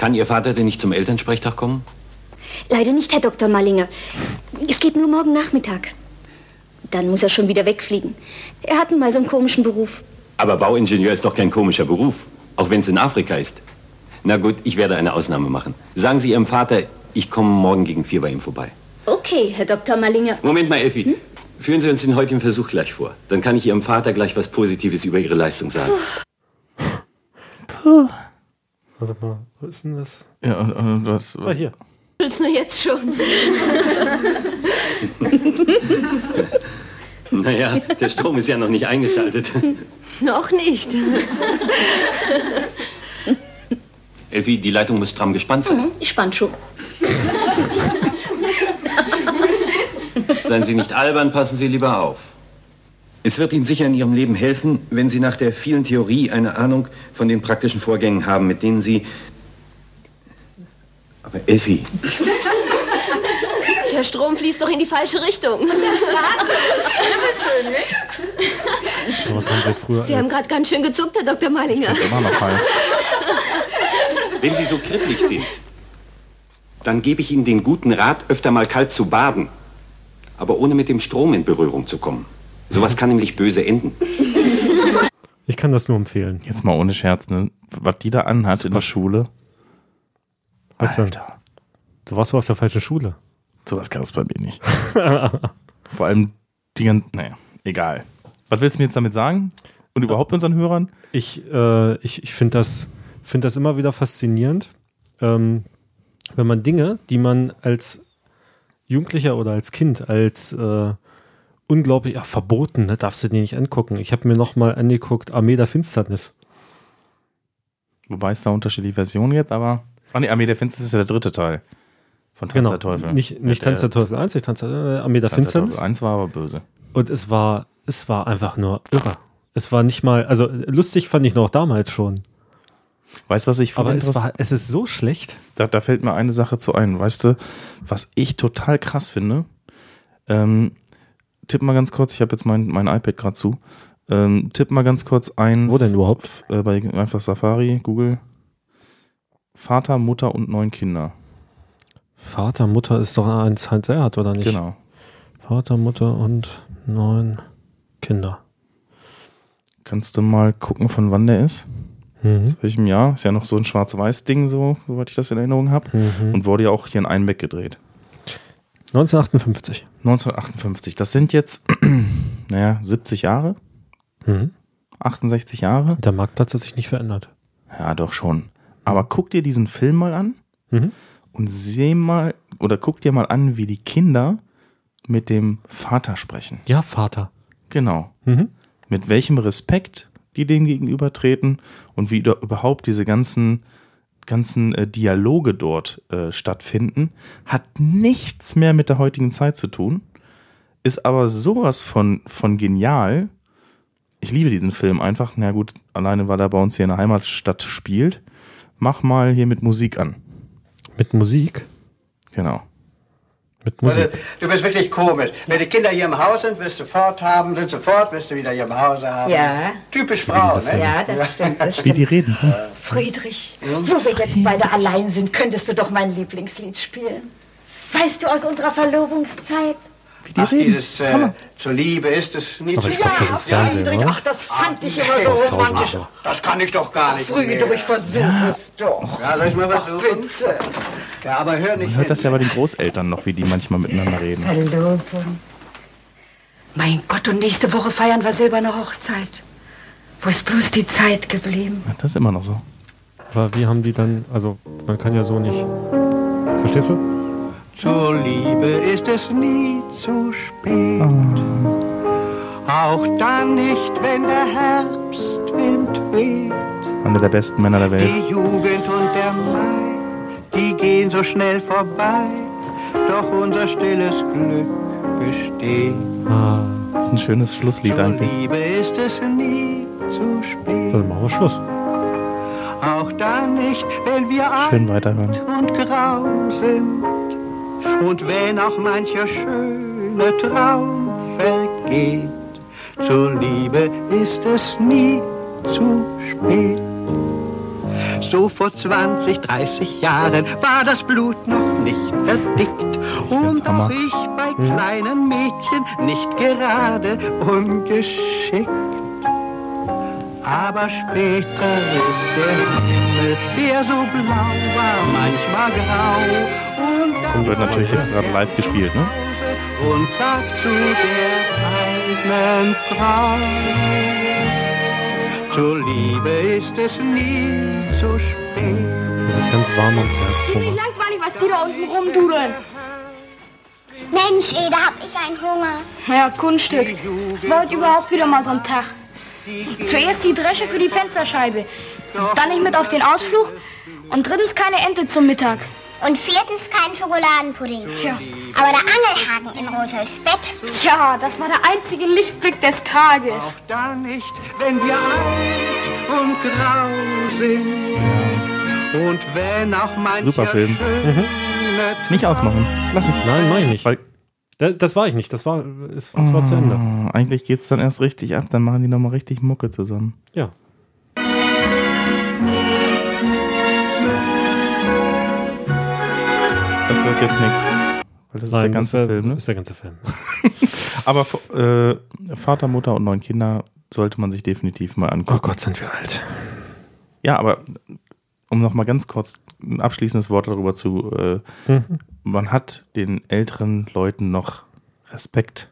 Kann Ihr Vater denn nicht zum Elternsprechtag kommen? Leider nicht, Herr Dr. Mallinger. Es geht nur morgen Nachmittag. Dann muss er schon wieder wegfliegen. Er hat mal so einen komischen Beruf. Aber Bauingenieur ist doch kein komischer Beruf, auch wenn es in Afrika ist. Na gut, ich werde eine Ausnahme machen. Sagen Sie Ihrem Vater, ich komme morgen gegen vier bei ihm vorbei. Okay, Herr Dr. Mallinger. Moment mal, Effi. Führen Sie uns den heutigen Versuch gleich vor. Dann kann ich Ihrem Vater gleich was Positives über Ihre Leistung sagen. Warte mal, wo ist denn das? Ja, äh, du hast, Ah, hier. Willst du jetzt schon? Naja, der Strom ist ja noch nicht eingeschaltet. Noch nicht. Effi, die Leitung muss stramm gespannt sein. Mhm, Ich spann schon. Seien Sie nicht albern, passen Sie lieber auf. Es wird Ihnen sicher in Ihrem Leben helfen, wenn Sie nach der vielen Theorie eine Ahnung von den praktischen Vorgängen haben, mit denen Sie... Aber Elfi, Der Strom fließt doch in die falsche Richtung. Sowas haben wir früher Sie haben gerade ganz schön gezuckt, Herr Dr. Mallinger. immer noch heiß. wenn Sie so kribbelig sind, dann gebe ich Ihnen den guten Rat, öfter mal kalt zu baden. Aber ohne mit dem Strom in Berührung zu kommen. Sowas kann nämlich böse enden. Ich kann das nur empfehlen. Jetzt mal ohne Scherz, ne? Was die da anhat in der Schule. Was denn? Alter, Du warst wohl auf der falschen Schule. Sowas gab es bei mir nicht. Vor allem die ganzen, naja, egal. Was willst du mir jetzt damit sagen? Und überhaupt unseren Hörern? Ich, äh, ich, ich finde das, find das immer wieder faszinierend, ähm, wenn man Dinge, die man als Jugendlicher oder als Kind als äh, unglaublich, ja, verboten, ne? darfst du dir nicht angucken. Ich habe mir noch mal angeguckt, Armee der Finsternis. Wobei es da unterschiedliche Versionen gibt, aber. Ah, nee, Armee der Finsternis ist ja der dritte Teil. Von Tanz der Teufel. Genau. Nicht, nicht Tanz der der- Teufel 1, nicht Tanz der äh, Armee der Tanz der Finsternis. Teufel 1 war aber böse. Und es war, es war einfach nur irre. Es war nicht mal, also lustig fand ich noch damals schon. Weißt du, was ich Aber es war, es ist so schlecht. Da, da fällt mir eine Sache zu ein. Weißt du, was ich total krass finde? Ähm, tipp mal ganz kurz, ich habe jetzt mein, mein iPad gerade zu. Ähm, tipp mal ganz kurz ein. Wo denn überhaupt? Äh, bei einfach Safari, Google. Vater, Mutter und neun Kinder. Vater, Mutter ist doch eins Heinz Erhardt, oder nicht? Genau. Vater, Mutter und neun Kinder. Kannst du mal gucken, von wann der ist? Mhm. Aus welchem Jahr? Ist ja noch so ein Schwarz-Weiß-Ding, so, soweit ich das in Erinnerung habe. Mhm. Und wurde ja auch hier in Einbeck gedreht. 1958. 1958. Das sind jetzt, naja, 70 Jahre? Mhm. 68 Jahre? Der Marktplatz hat sich nicht verändert. Ja, doch schon. Aber guck dir diesen Film mal an Mhm. Und seh mal, oder guck dir mal an, wie die Kinder mit dem Vater sprechen. Ja, Vater. Genau. Mhm. Mit welchem Respekt die dem gegenübertreten und wie überhaupt diese ganzen, ganzen äh, Dialoge dort äh, stattfinden, hat nichts mehr mit der heutigen Zeit zu tun, ist aber sowas von, von genial. Ich liebe diesen Film einfach. Na gut, alleine weil er bei uns hier in der Heimatstadt spielt. Mach mal hier mit Musik an. Mit Musik? Genau. Mit Also, du bist wirklich komisch. Wenn die Kinder hier im Haus sind, wirst du sofort haben, sind sofort, wirst du wieder hier im Hause haben. Ja. Typisch Wie Frau, ne? Ja, das stimmt, das Wie stimmt. die reden. Hm? Friedrich, wo wir jetzt beide allein sind, könntest du doch mein Lieblingslied spielen. Weißt du aus unserer Verlobungszeit? Ach, dieses äh, zur Liebe ist es nie Aber zu ich glaub, das ist Fernsehen, Friedrich, oder? ach, das fand ich immer so romantisch. nicht so. Das kann ich doch gar nicht. Friedrich, versuch es doch. Ja, soll ich mal versuchen? bitte. Ja, aber hör nicht Man hört hin. das ja bei den Großeltern noch, wie die manchmal miteinander reden. Verlobung. Mein Gott, und nächste Woche feiern wir silberne Hochzeit. Wo ist bloß die Zeit geblieben? Ja, Das ist immer noch so. Aber wie haben die dann, also man kann ja so nicht. Verstehst du? Zur Liebe ist es nie zu spät. Auch dann nicht, wenn der Herbstwind weht. Einer der besten Männer der Welt. Die Jugend und der Mai, die gehen so schnell vorbei. Doch unser stilles Glück besteht. Ah, Das ist ein schönes Schlusslied Zur eigentlich. Liebe ist es nie zu spät. dann machen wir Schluss. Auch dann nicht, wenn wir Schön alt und grau sind. Und wenn auch mancher schöne Traum vergeht, zur Liebe ist es nie zu spät. So vor 20, 30 Jahren war das Blut noch nicht verdickt. Und auch ich bei kleinen Mädchen nicht gerade ungeschickt. Aber später ist der Himmel, der so blau war, manchmal grau. Und wird natürlich jetzt gerade live gespielt, ne? und sagt zu der eigenen Frau, zur Liebe ist es nie zu spät. Ganz warm ums Herz, Thomas. Langweilig, was die da unten rumdudeln. Mensch, Eda, hab ich einen Hunger. Ja, Kunststück. Es war heute überhaupt wieder mal so ein Tag. Zuerst die Dresche für die Fensterscheibe, dann nicht mit auf den Ausflug und drittens keine Ente zum Mittag. Und viertens kein Schokoladenpudding. Tja. Aber der Angelhaken in Rosels Bett. Tja, das war der einzige Lichtblick des Tages. Auch dann nicht, wenn wir alt und grau sind. Und wenn auch mancher Super Film. schöne Nicht ausmachen. Lass es. Nein, mach ich nicht. Weil, Da- Das war ich nicht. Das war, es war, war zu Ende. Eigentlich geht's dann erst richtig ab, dann machen die nochmal richtig Mucke zusammen. Ja. Wird jetzt nichts. Weil das ist der Nein, ganze wär- Film, ne? ist der ganze Film. Aber äh, Vater, Mutter und neun Kinder sollte man sich definitiv mal angucken. Oh Gott, sind wir alt. Ja, aber um noch mal ganz kurz ein abschließendes Wort darüber zu, äh, Mhm. man hat den älteren Leuten noch Respekt.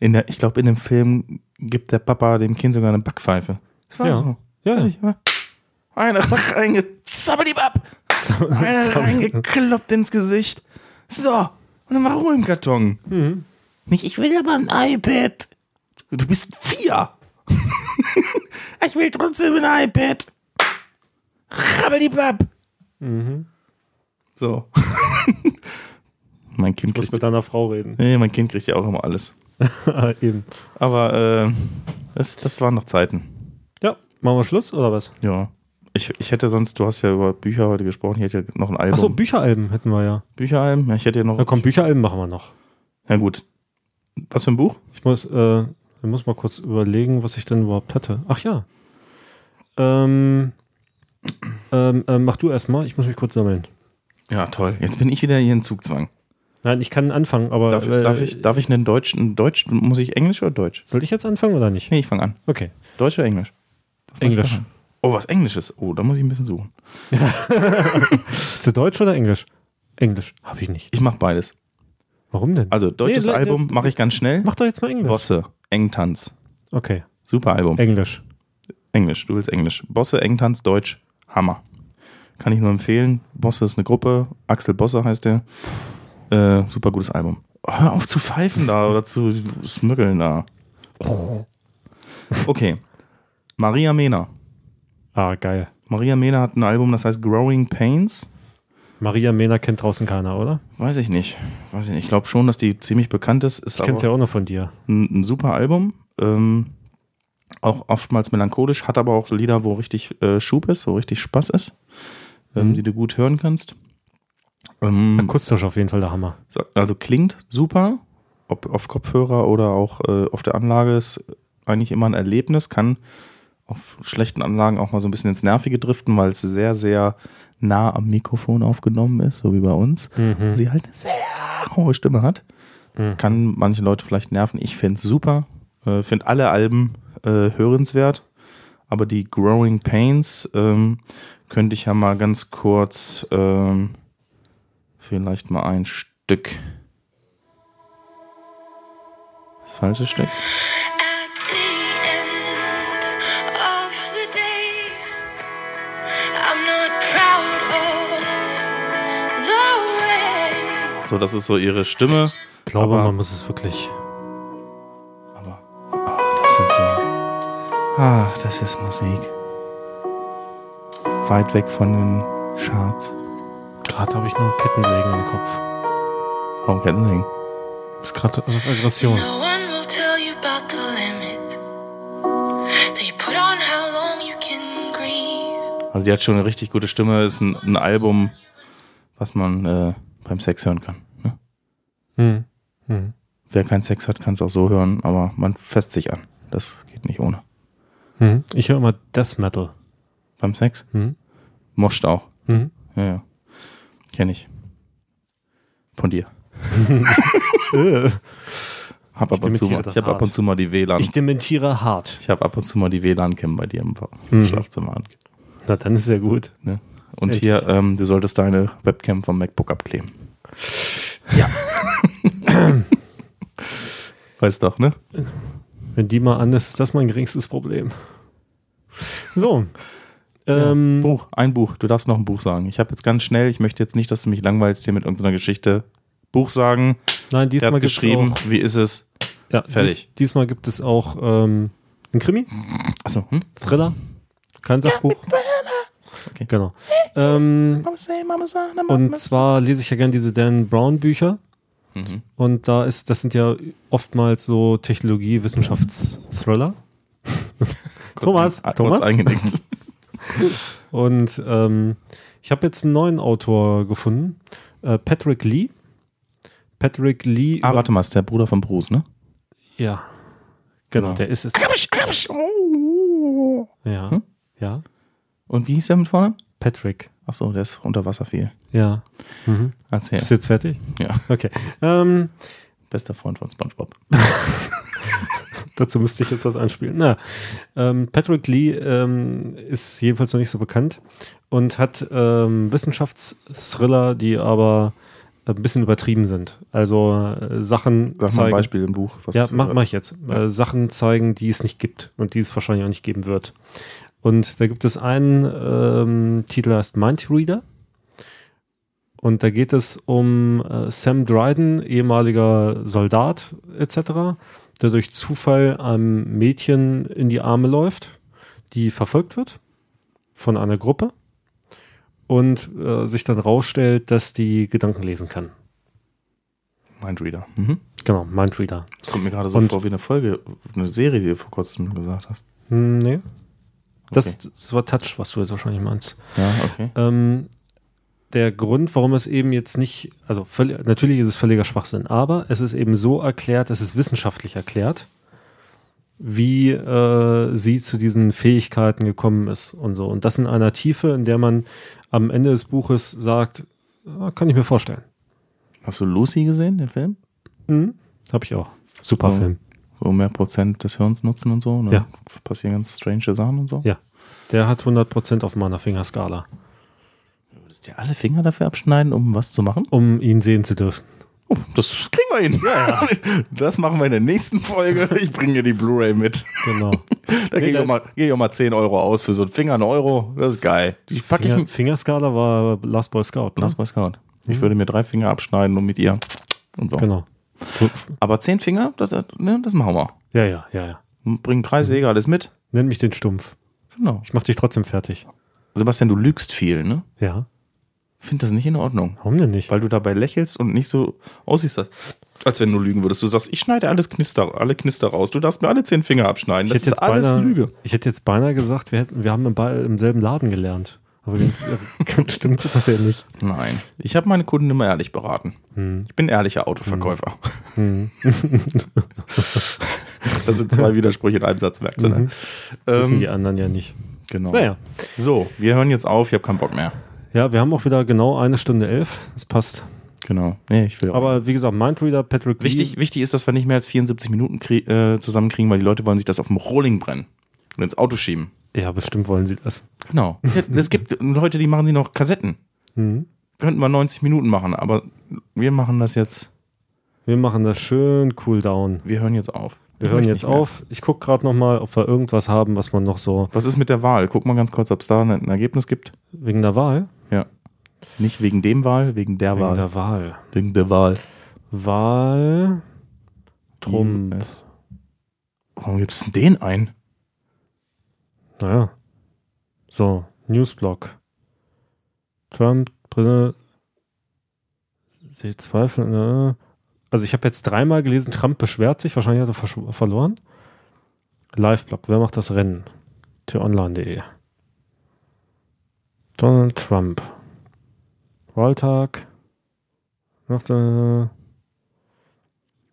In der, ich glaube, in dem Film gibt der Papa dem Kind sogar eine Backpfeife. Das war Ja. so. Ja. Fertig, wa? Eine reingezabbelibab. Eine reingekloppt ins Gesicht. So. Und dann war Ruhe im Karton. Mhm. Nicht, ich will aber ein iPad. Du bist vier. ich will trotzdem ein iPad. Rabbelibab. Mhm. So. mein Kind Ich muss kriegt, mit deiner Frau reden. nee, mein Kind kriegt ja auch immer alles. Eben. Aber äh, das, das waren noch Zeiten. Ja, machen wir Schluss oder was? Ja. Ich, ich hätte sonst, du hast ja über Bücher heute gesprochen, ich hätte ja noch ein Album. Achso, Bücheralben hätten wir ja. Bücheralben? Ja, ich hätte ja noch. Ja, komm, Bücheralben machen wir noch. Ja, gut. Was für ein Buch? Ich muss, äh, ich muss mal kurz überlegen, was ich denn überhaupt hätte. Ach ja. Ähm, ähm, ähm, mach du erstmal, ich muss mich kurz sammeln. Ja, toll. Jetzt bin ich wieder hier in Zugzwang. Nein, ich kann anfangen, aber. Darf, äh, darf, ich, darf ich einen Deutsch, einen Deutsch, muss ich Englisch oder Deutsch? Soll ich jetzt anfangen oder nicht? Nee, ich fange an. Okay. Deutsch oder Englisch? Englisch. Oh, was Englisches. Oh, da muss ich ein bisschen suchen. Zu Deutsch oder Englisch? Englisch. Habe ich nicht. Ich mache beides. Warum denn? Also, deutsches Nee, Album mache ich ganz schnell. Mach doch jetzt mal Englisch. Bosse, Engtanz. Okay. Super Album. Englisch. Englisch, du willst Englisch. Bosse, Engtanz, Deutsch, Hammer. Kann ich nur empfehlen. Bosse ist eine Gruppe. Axel Bosse heißt der. Äh, super gutes Album. Oh, hör auf zu pfeifen da oder zu smüggeln da. Okay. Maria Mena. Ah, geil. Maria Mena hat ein Album, das heißt Growing Pains. Maria Mena kennt draußen keiner, oder? Weiß ich nicht. Weiß ich nicht. Ich glaube schon, dass die ziemlich bekannt ist. ist Ich kenn's ja auch noch von dir. ein, ein super Album. Ähm, auch oftmals melancholisch, hat aber auch Lieder, wo richtig äh, Schub ist, wo richtig Spaß ist, ähm, Mhm. die du gut hören kannst. Ähm, Akustisch auf jeden Fall der Hammer. so- also klingt super, ob auf Kopfhörer oder auch äh, auf der Anlage ist eigentlich immer ein Erlebnis, kann auf schlechten Anlagen auch mal so ein bisschen ins Nervige driften, weil es sehr, sehr nah am Mikrofon aufgenommen ist, so wie bei uns. Mhm. Sie halt eine sehr hohe Stimme hat. Mhm. Kann manche Leute vielleicht nerven. Ich finde es super. Äh, finde alle Alben äh, hörenswert. Aber die Growing Pains ähm, könnte ich ja mal ganz kurz ähm, vielleicht mal ein Stück. Das falsche Stück. So, das ist so ihre Stimme. Ich glaube, Aber- man muss es wirklich. Das sind so. Ach, das ist Musik. Weit weg von den Charts. Gerade habe ich nur Kettensägen im Kopf. Warum Kettensägen? Das ist gerade Aggression. No one will tell you about the limit. They put on how long you can grieve. Also die hat schon eine richtig gute Stimme. Ist ein, ein Album, was man äh, beim Sex hören kann. Hm. Hm. Wer keinen Sex hat, kann es auch so hören, aber man fässt sich an. Das geht nicht ohne. Hm. Ich höre immer Death Metal. Beim Sex? Hm. Moscht auch. Mhm. Ja, ja. Kenn ich. Von dir. Hab Ich ab und zu dementiere mal, ich habe ab hart. und zu mal die WLAN. Ich dementiere hart. Ich habe ab und zu mal die WLAN-Cam bei dir im Mhm. Schlafzimmer an. Na, dann ist ja gut. Ne? Und Echt? hier, ähm, du solltest deine Webcam vom MacBook abkleben. Ja. weißt doch, ne? Wenn die mal an ist, ist das mein geringstes Problem. So. Ähm, Buch, ein Buch. Du darfst noch ein Buch sagen. Ich habe jetzt ganz schnell, ich möchte jetzt nicht, dass du mich langweilst hier mit irgendeiner Geschichte. Buch sagen. Nein, diesmal hat's gibt's geschrieben. auch- Wie ist es? Ja, Fertig. Dies, diesmal gibt es auch ähm, ein Krimi. Achso, hm? Thriller. Kein Sachbuch. Okay. Genau. Ähm, und zwar lese ich ja gern diese Dan Brown Bücher. Mhm. Und da ist, das sind ja oftmals so Technologie-Wissenschafts-Thriller. Thomas, ein- Thomas. eingenickt. Und ähm, ich habe jetzt einen neuen Autor gefunden, äh, Patrick Lee. Patrick Lee. Ah, warte mal, ist der Bruder von Bruce, ne? Ja, genau, Genau. der ist es. Ja, Hm? ja. Und wie hieß der mit vorne? Patrick. Achso, der ist unter Wasser viel. Ja. Mhm. Erzähl. Ist jetzt fertig? Ja. Okay. Ähm, Bester Freund von SpongeBob. dazu müsste ich jetzt was anspielen. Na, ähm, Patrick Lee ähm, ist jedenfalls noch nicht so bekannt und hat ähm, Wissenschaftsthriller, die aber ein bisschen übertrieben sind. Also äh, Sachen Sag mal zeigen. ein Beispiel im Buch. ja, mach, mach ich jetzt. Ja. Äh, Sachen zeigen, die es nicht gibt und die es wahrscheinlich auch nicht geben wird. Und da gibt es einen ähm, Titel, der heißt Mindreader. Und da geht es um äh, Sam Dryden, ehemaliger Soldat etc., der durch Zufall einem Mädchen in die Arme läuft, die verfolgt wird von einer Gruppe und äh, sich dann rausstellt, dass die Gedanken lesen kann. Mindreader. Mhm. Genau, Mindreader. Das kommt mir gerade so Und- vor wie eine Folge, eine Serie, die du vor kurzem gesagt hast. Hm, Nee. Das, das war Touch, was du jetzt wahrscheinlich meinst. Ja, okay. Ähm, der Grund, warum es eben jetzt nicht, also völlig, natürlich ist es völliger Schwachsinn, aber es ist eben so erklärt, es ist wissenschaftlich erklärt, wie äh, sie zu diesen Fähigkeiten gekommen ist und so. Und das in einer Tiefe, in der man am Ende des Buches sagt, ah, kann ich mir vorstellen. Hast du Lucy gesehen, den Film? Mhm. Habe ich auch. Super So- Film. Wo mehr Prozent des Hirns nutzen und so. Dann Ja. Passieren ganz strange Sachen und so. Ja. Der hat 100% auf meiner Fingerskala. Würdest dir alle Finger dafür abschneiden, um was zu machen? Um ihn sehen zu dürfen. Oh, das kriegen wir hin. Das machen wir in der nächsten Folge. Ich bringe dir die Blu-ray mit. Genau. Da Nee, gehe ich, mal- geh ich auch mal 10 Euro aus für so einen Finger, ein Euro. Das ist geil. Die pack ich Finger, mit Fingerskala war Last Boy Scout. Ne? Last Boy Scout. Ich Mhm. würde mir drei Finger abschneiden und mit ihr und so. Genau. Aber zehn Finger, das, ne, das machen wir. Ja, ja, ja, ja. Bring Kreissäge, alles mit. Nenn mich den Stumpf. Genau. Ich mach dich trotzdem fertig. Sebastian, du lügst viel, ne? Ja. Finde das nicht in Ordnung. Warum denn nicht? Weil du dabei lächelst und nicht so aussiehst, als, wenn du lügen würdest. Du sagst, ich schneide alles Knister, alle Knister raus. Du darfst mir alle zehn Finger abschneiden. Das ist alles beinahe, Lüge. Ich hätte jetzt beinahe gesagt, wir, hätten, wir haben im, im selben Laden gelernt. Aber ganz, ganz stimmt das ja nicht. Nein. Ich habe meine Kunden immer ehrlich beraten. Hm. Ich bin ehrlicher Autoverkäufer. Hm. Das sind zwei Widersprüche in einem Satz, merkst du, ne? Mhm. Wissen Ähm, die anderen ja nicht. Genau. Naja. So, wir hören jetzt auf. Ich habe keinen Bock mehr. Ja, wir haben auch wieder genau eine Stunde elf. Das passt. Genau. Nee, ich will auch. Aber wie gesagt, Mindreader, Patrick Lee- Wichtig, wichtig ist, dass wir nicht mehr als 74 Minuten äh, zusammenkriegen, weil die Leute wollen sich das auf dem Rolling brennen und ins Auto schieben. Ja, bestimmt wollen sie das. Genau. Es gibt Leute, die machen sie noch Kassetten. Mhm. Könnten wir 90 Minuten machen, aber wir machen das jetzt. Wir machen das schön cool down. Wir hören jetzt auf. Wir Ich hören jetzt mehr. auf. Ich gucke gerade noch mal, ob wir irgendwas haben, was man noch so Was ist mit der Wahl? Guck mal ganz kurz, ob es da ein Ergebnis gibt. wegen der Wahl. Ja. Nicht wegen dem Wahl, wegen der Wegen Wahl. der Wahl. Wegen der Wahl. Wahl. Trump. Warum gibt es denn den ein? Naja. So, Newsblog. Trump, Brille. Sie zweifeln. Äh. Also ich habe jetzt dreimal gelesen, Trump beschwert sich, wahrscheinlich hat er verloren. Liveblog, wer macht das Rennen? t-online.de Donald Trump. Wahltag. Nach der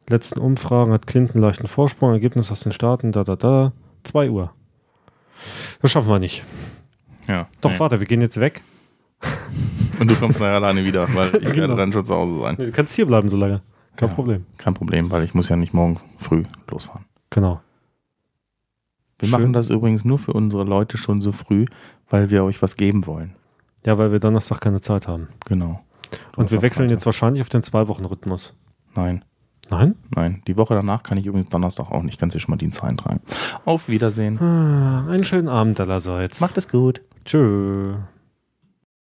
letzten Umfragen hat Clinton leichten Vorsprung. Ergebnis aus den Staaten, da, da, da. 2 Uhr. Das schaffen wir nicht. Ja. Doch, nee. warte, wir gehen jetzt weg. Und du kommst nachher alleine wieder, weil ich Genau. werde dann schon zu Hause sein. Du kannst hier bleiben so lange. Kein Ja. Problem. Kein Problem, weil ich muss ja nicht morgen früh losfahren. Genau. Wir Schön. machen das übrigens nur für unsere Leute schon so früh, weil wir euch was geben wollen. Ja, weil wir Donnerstag keine Zeit haben. Genau. Und wir wechseln Freitag. jetzt wahrscheinlich auf den Zwei-Wochen-Rhythmus. Nein. Nein? Nein. Die Woche danach kann ich übrigens Donnerstag auch nicht. Kannst du schon mal Dienst eintragen. Auf Wiedersehen. Ah, einen schönen Abend allerseits. Macht es gut. Tschö.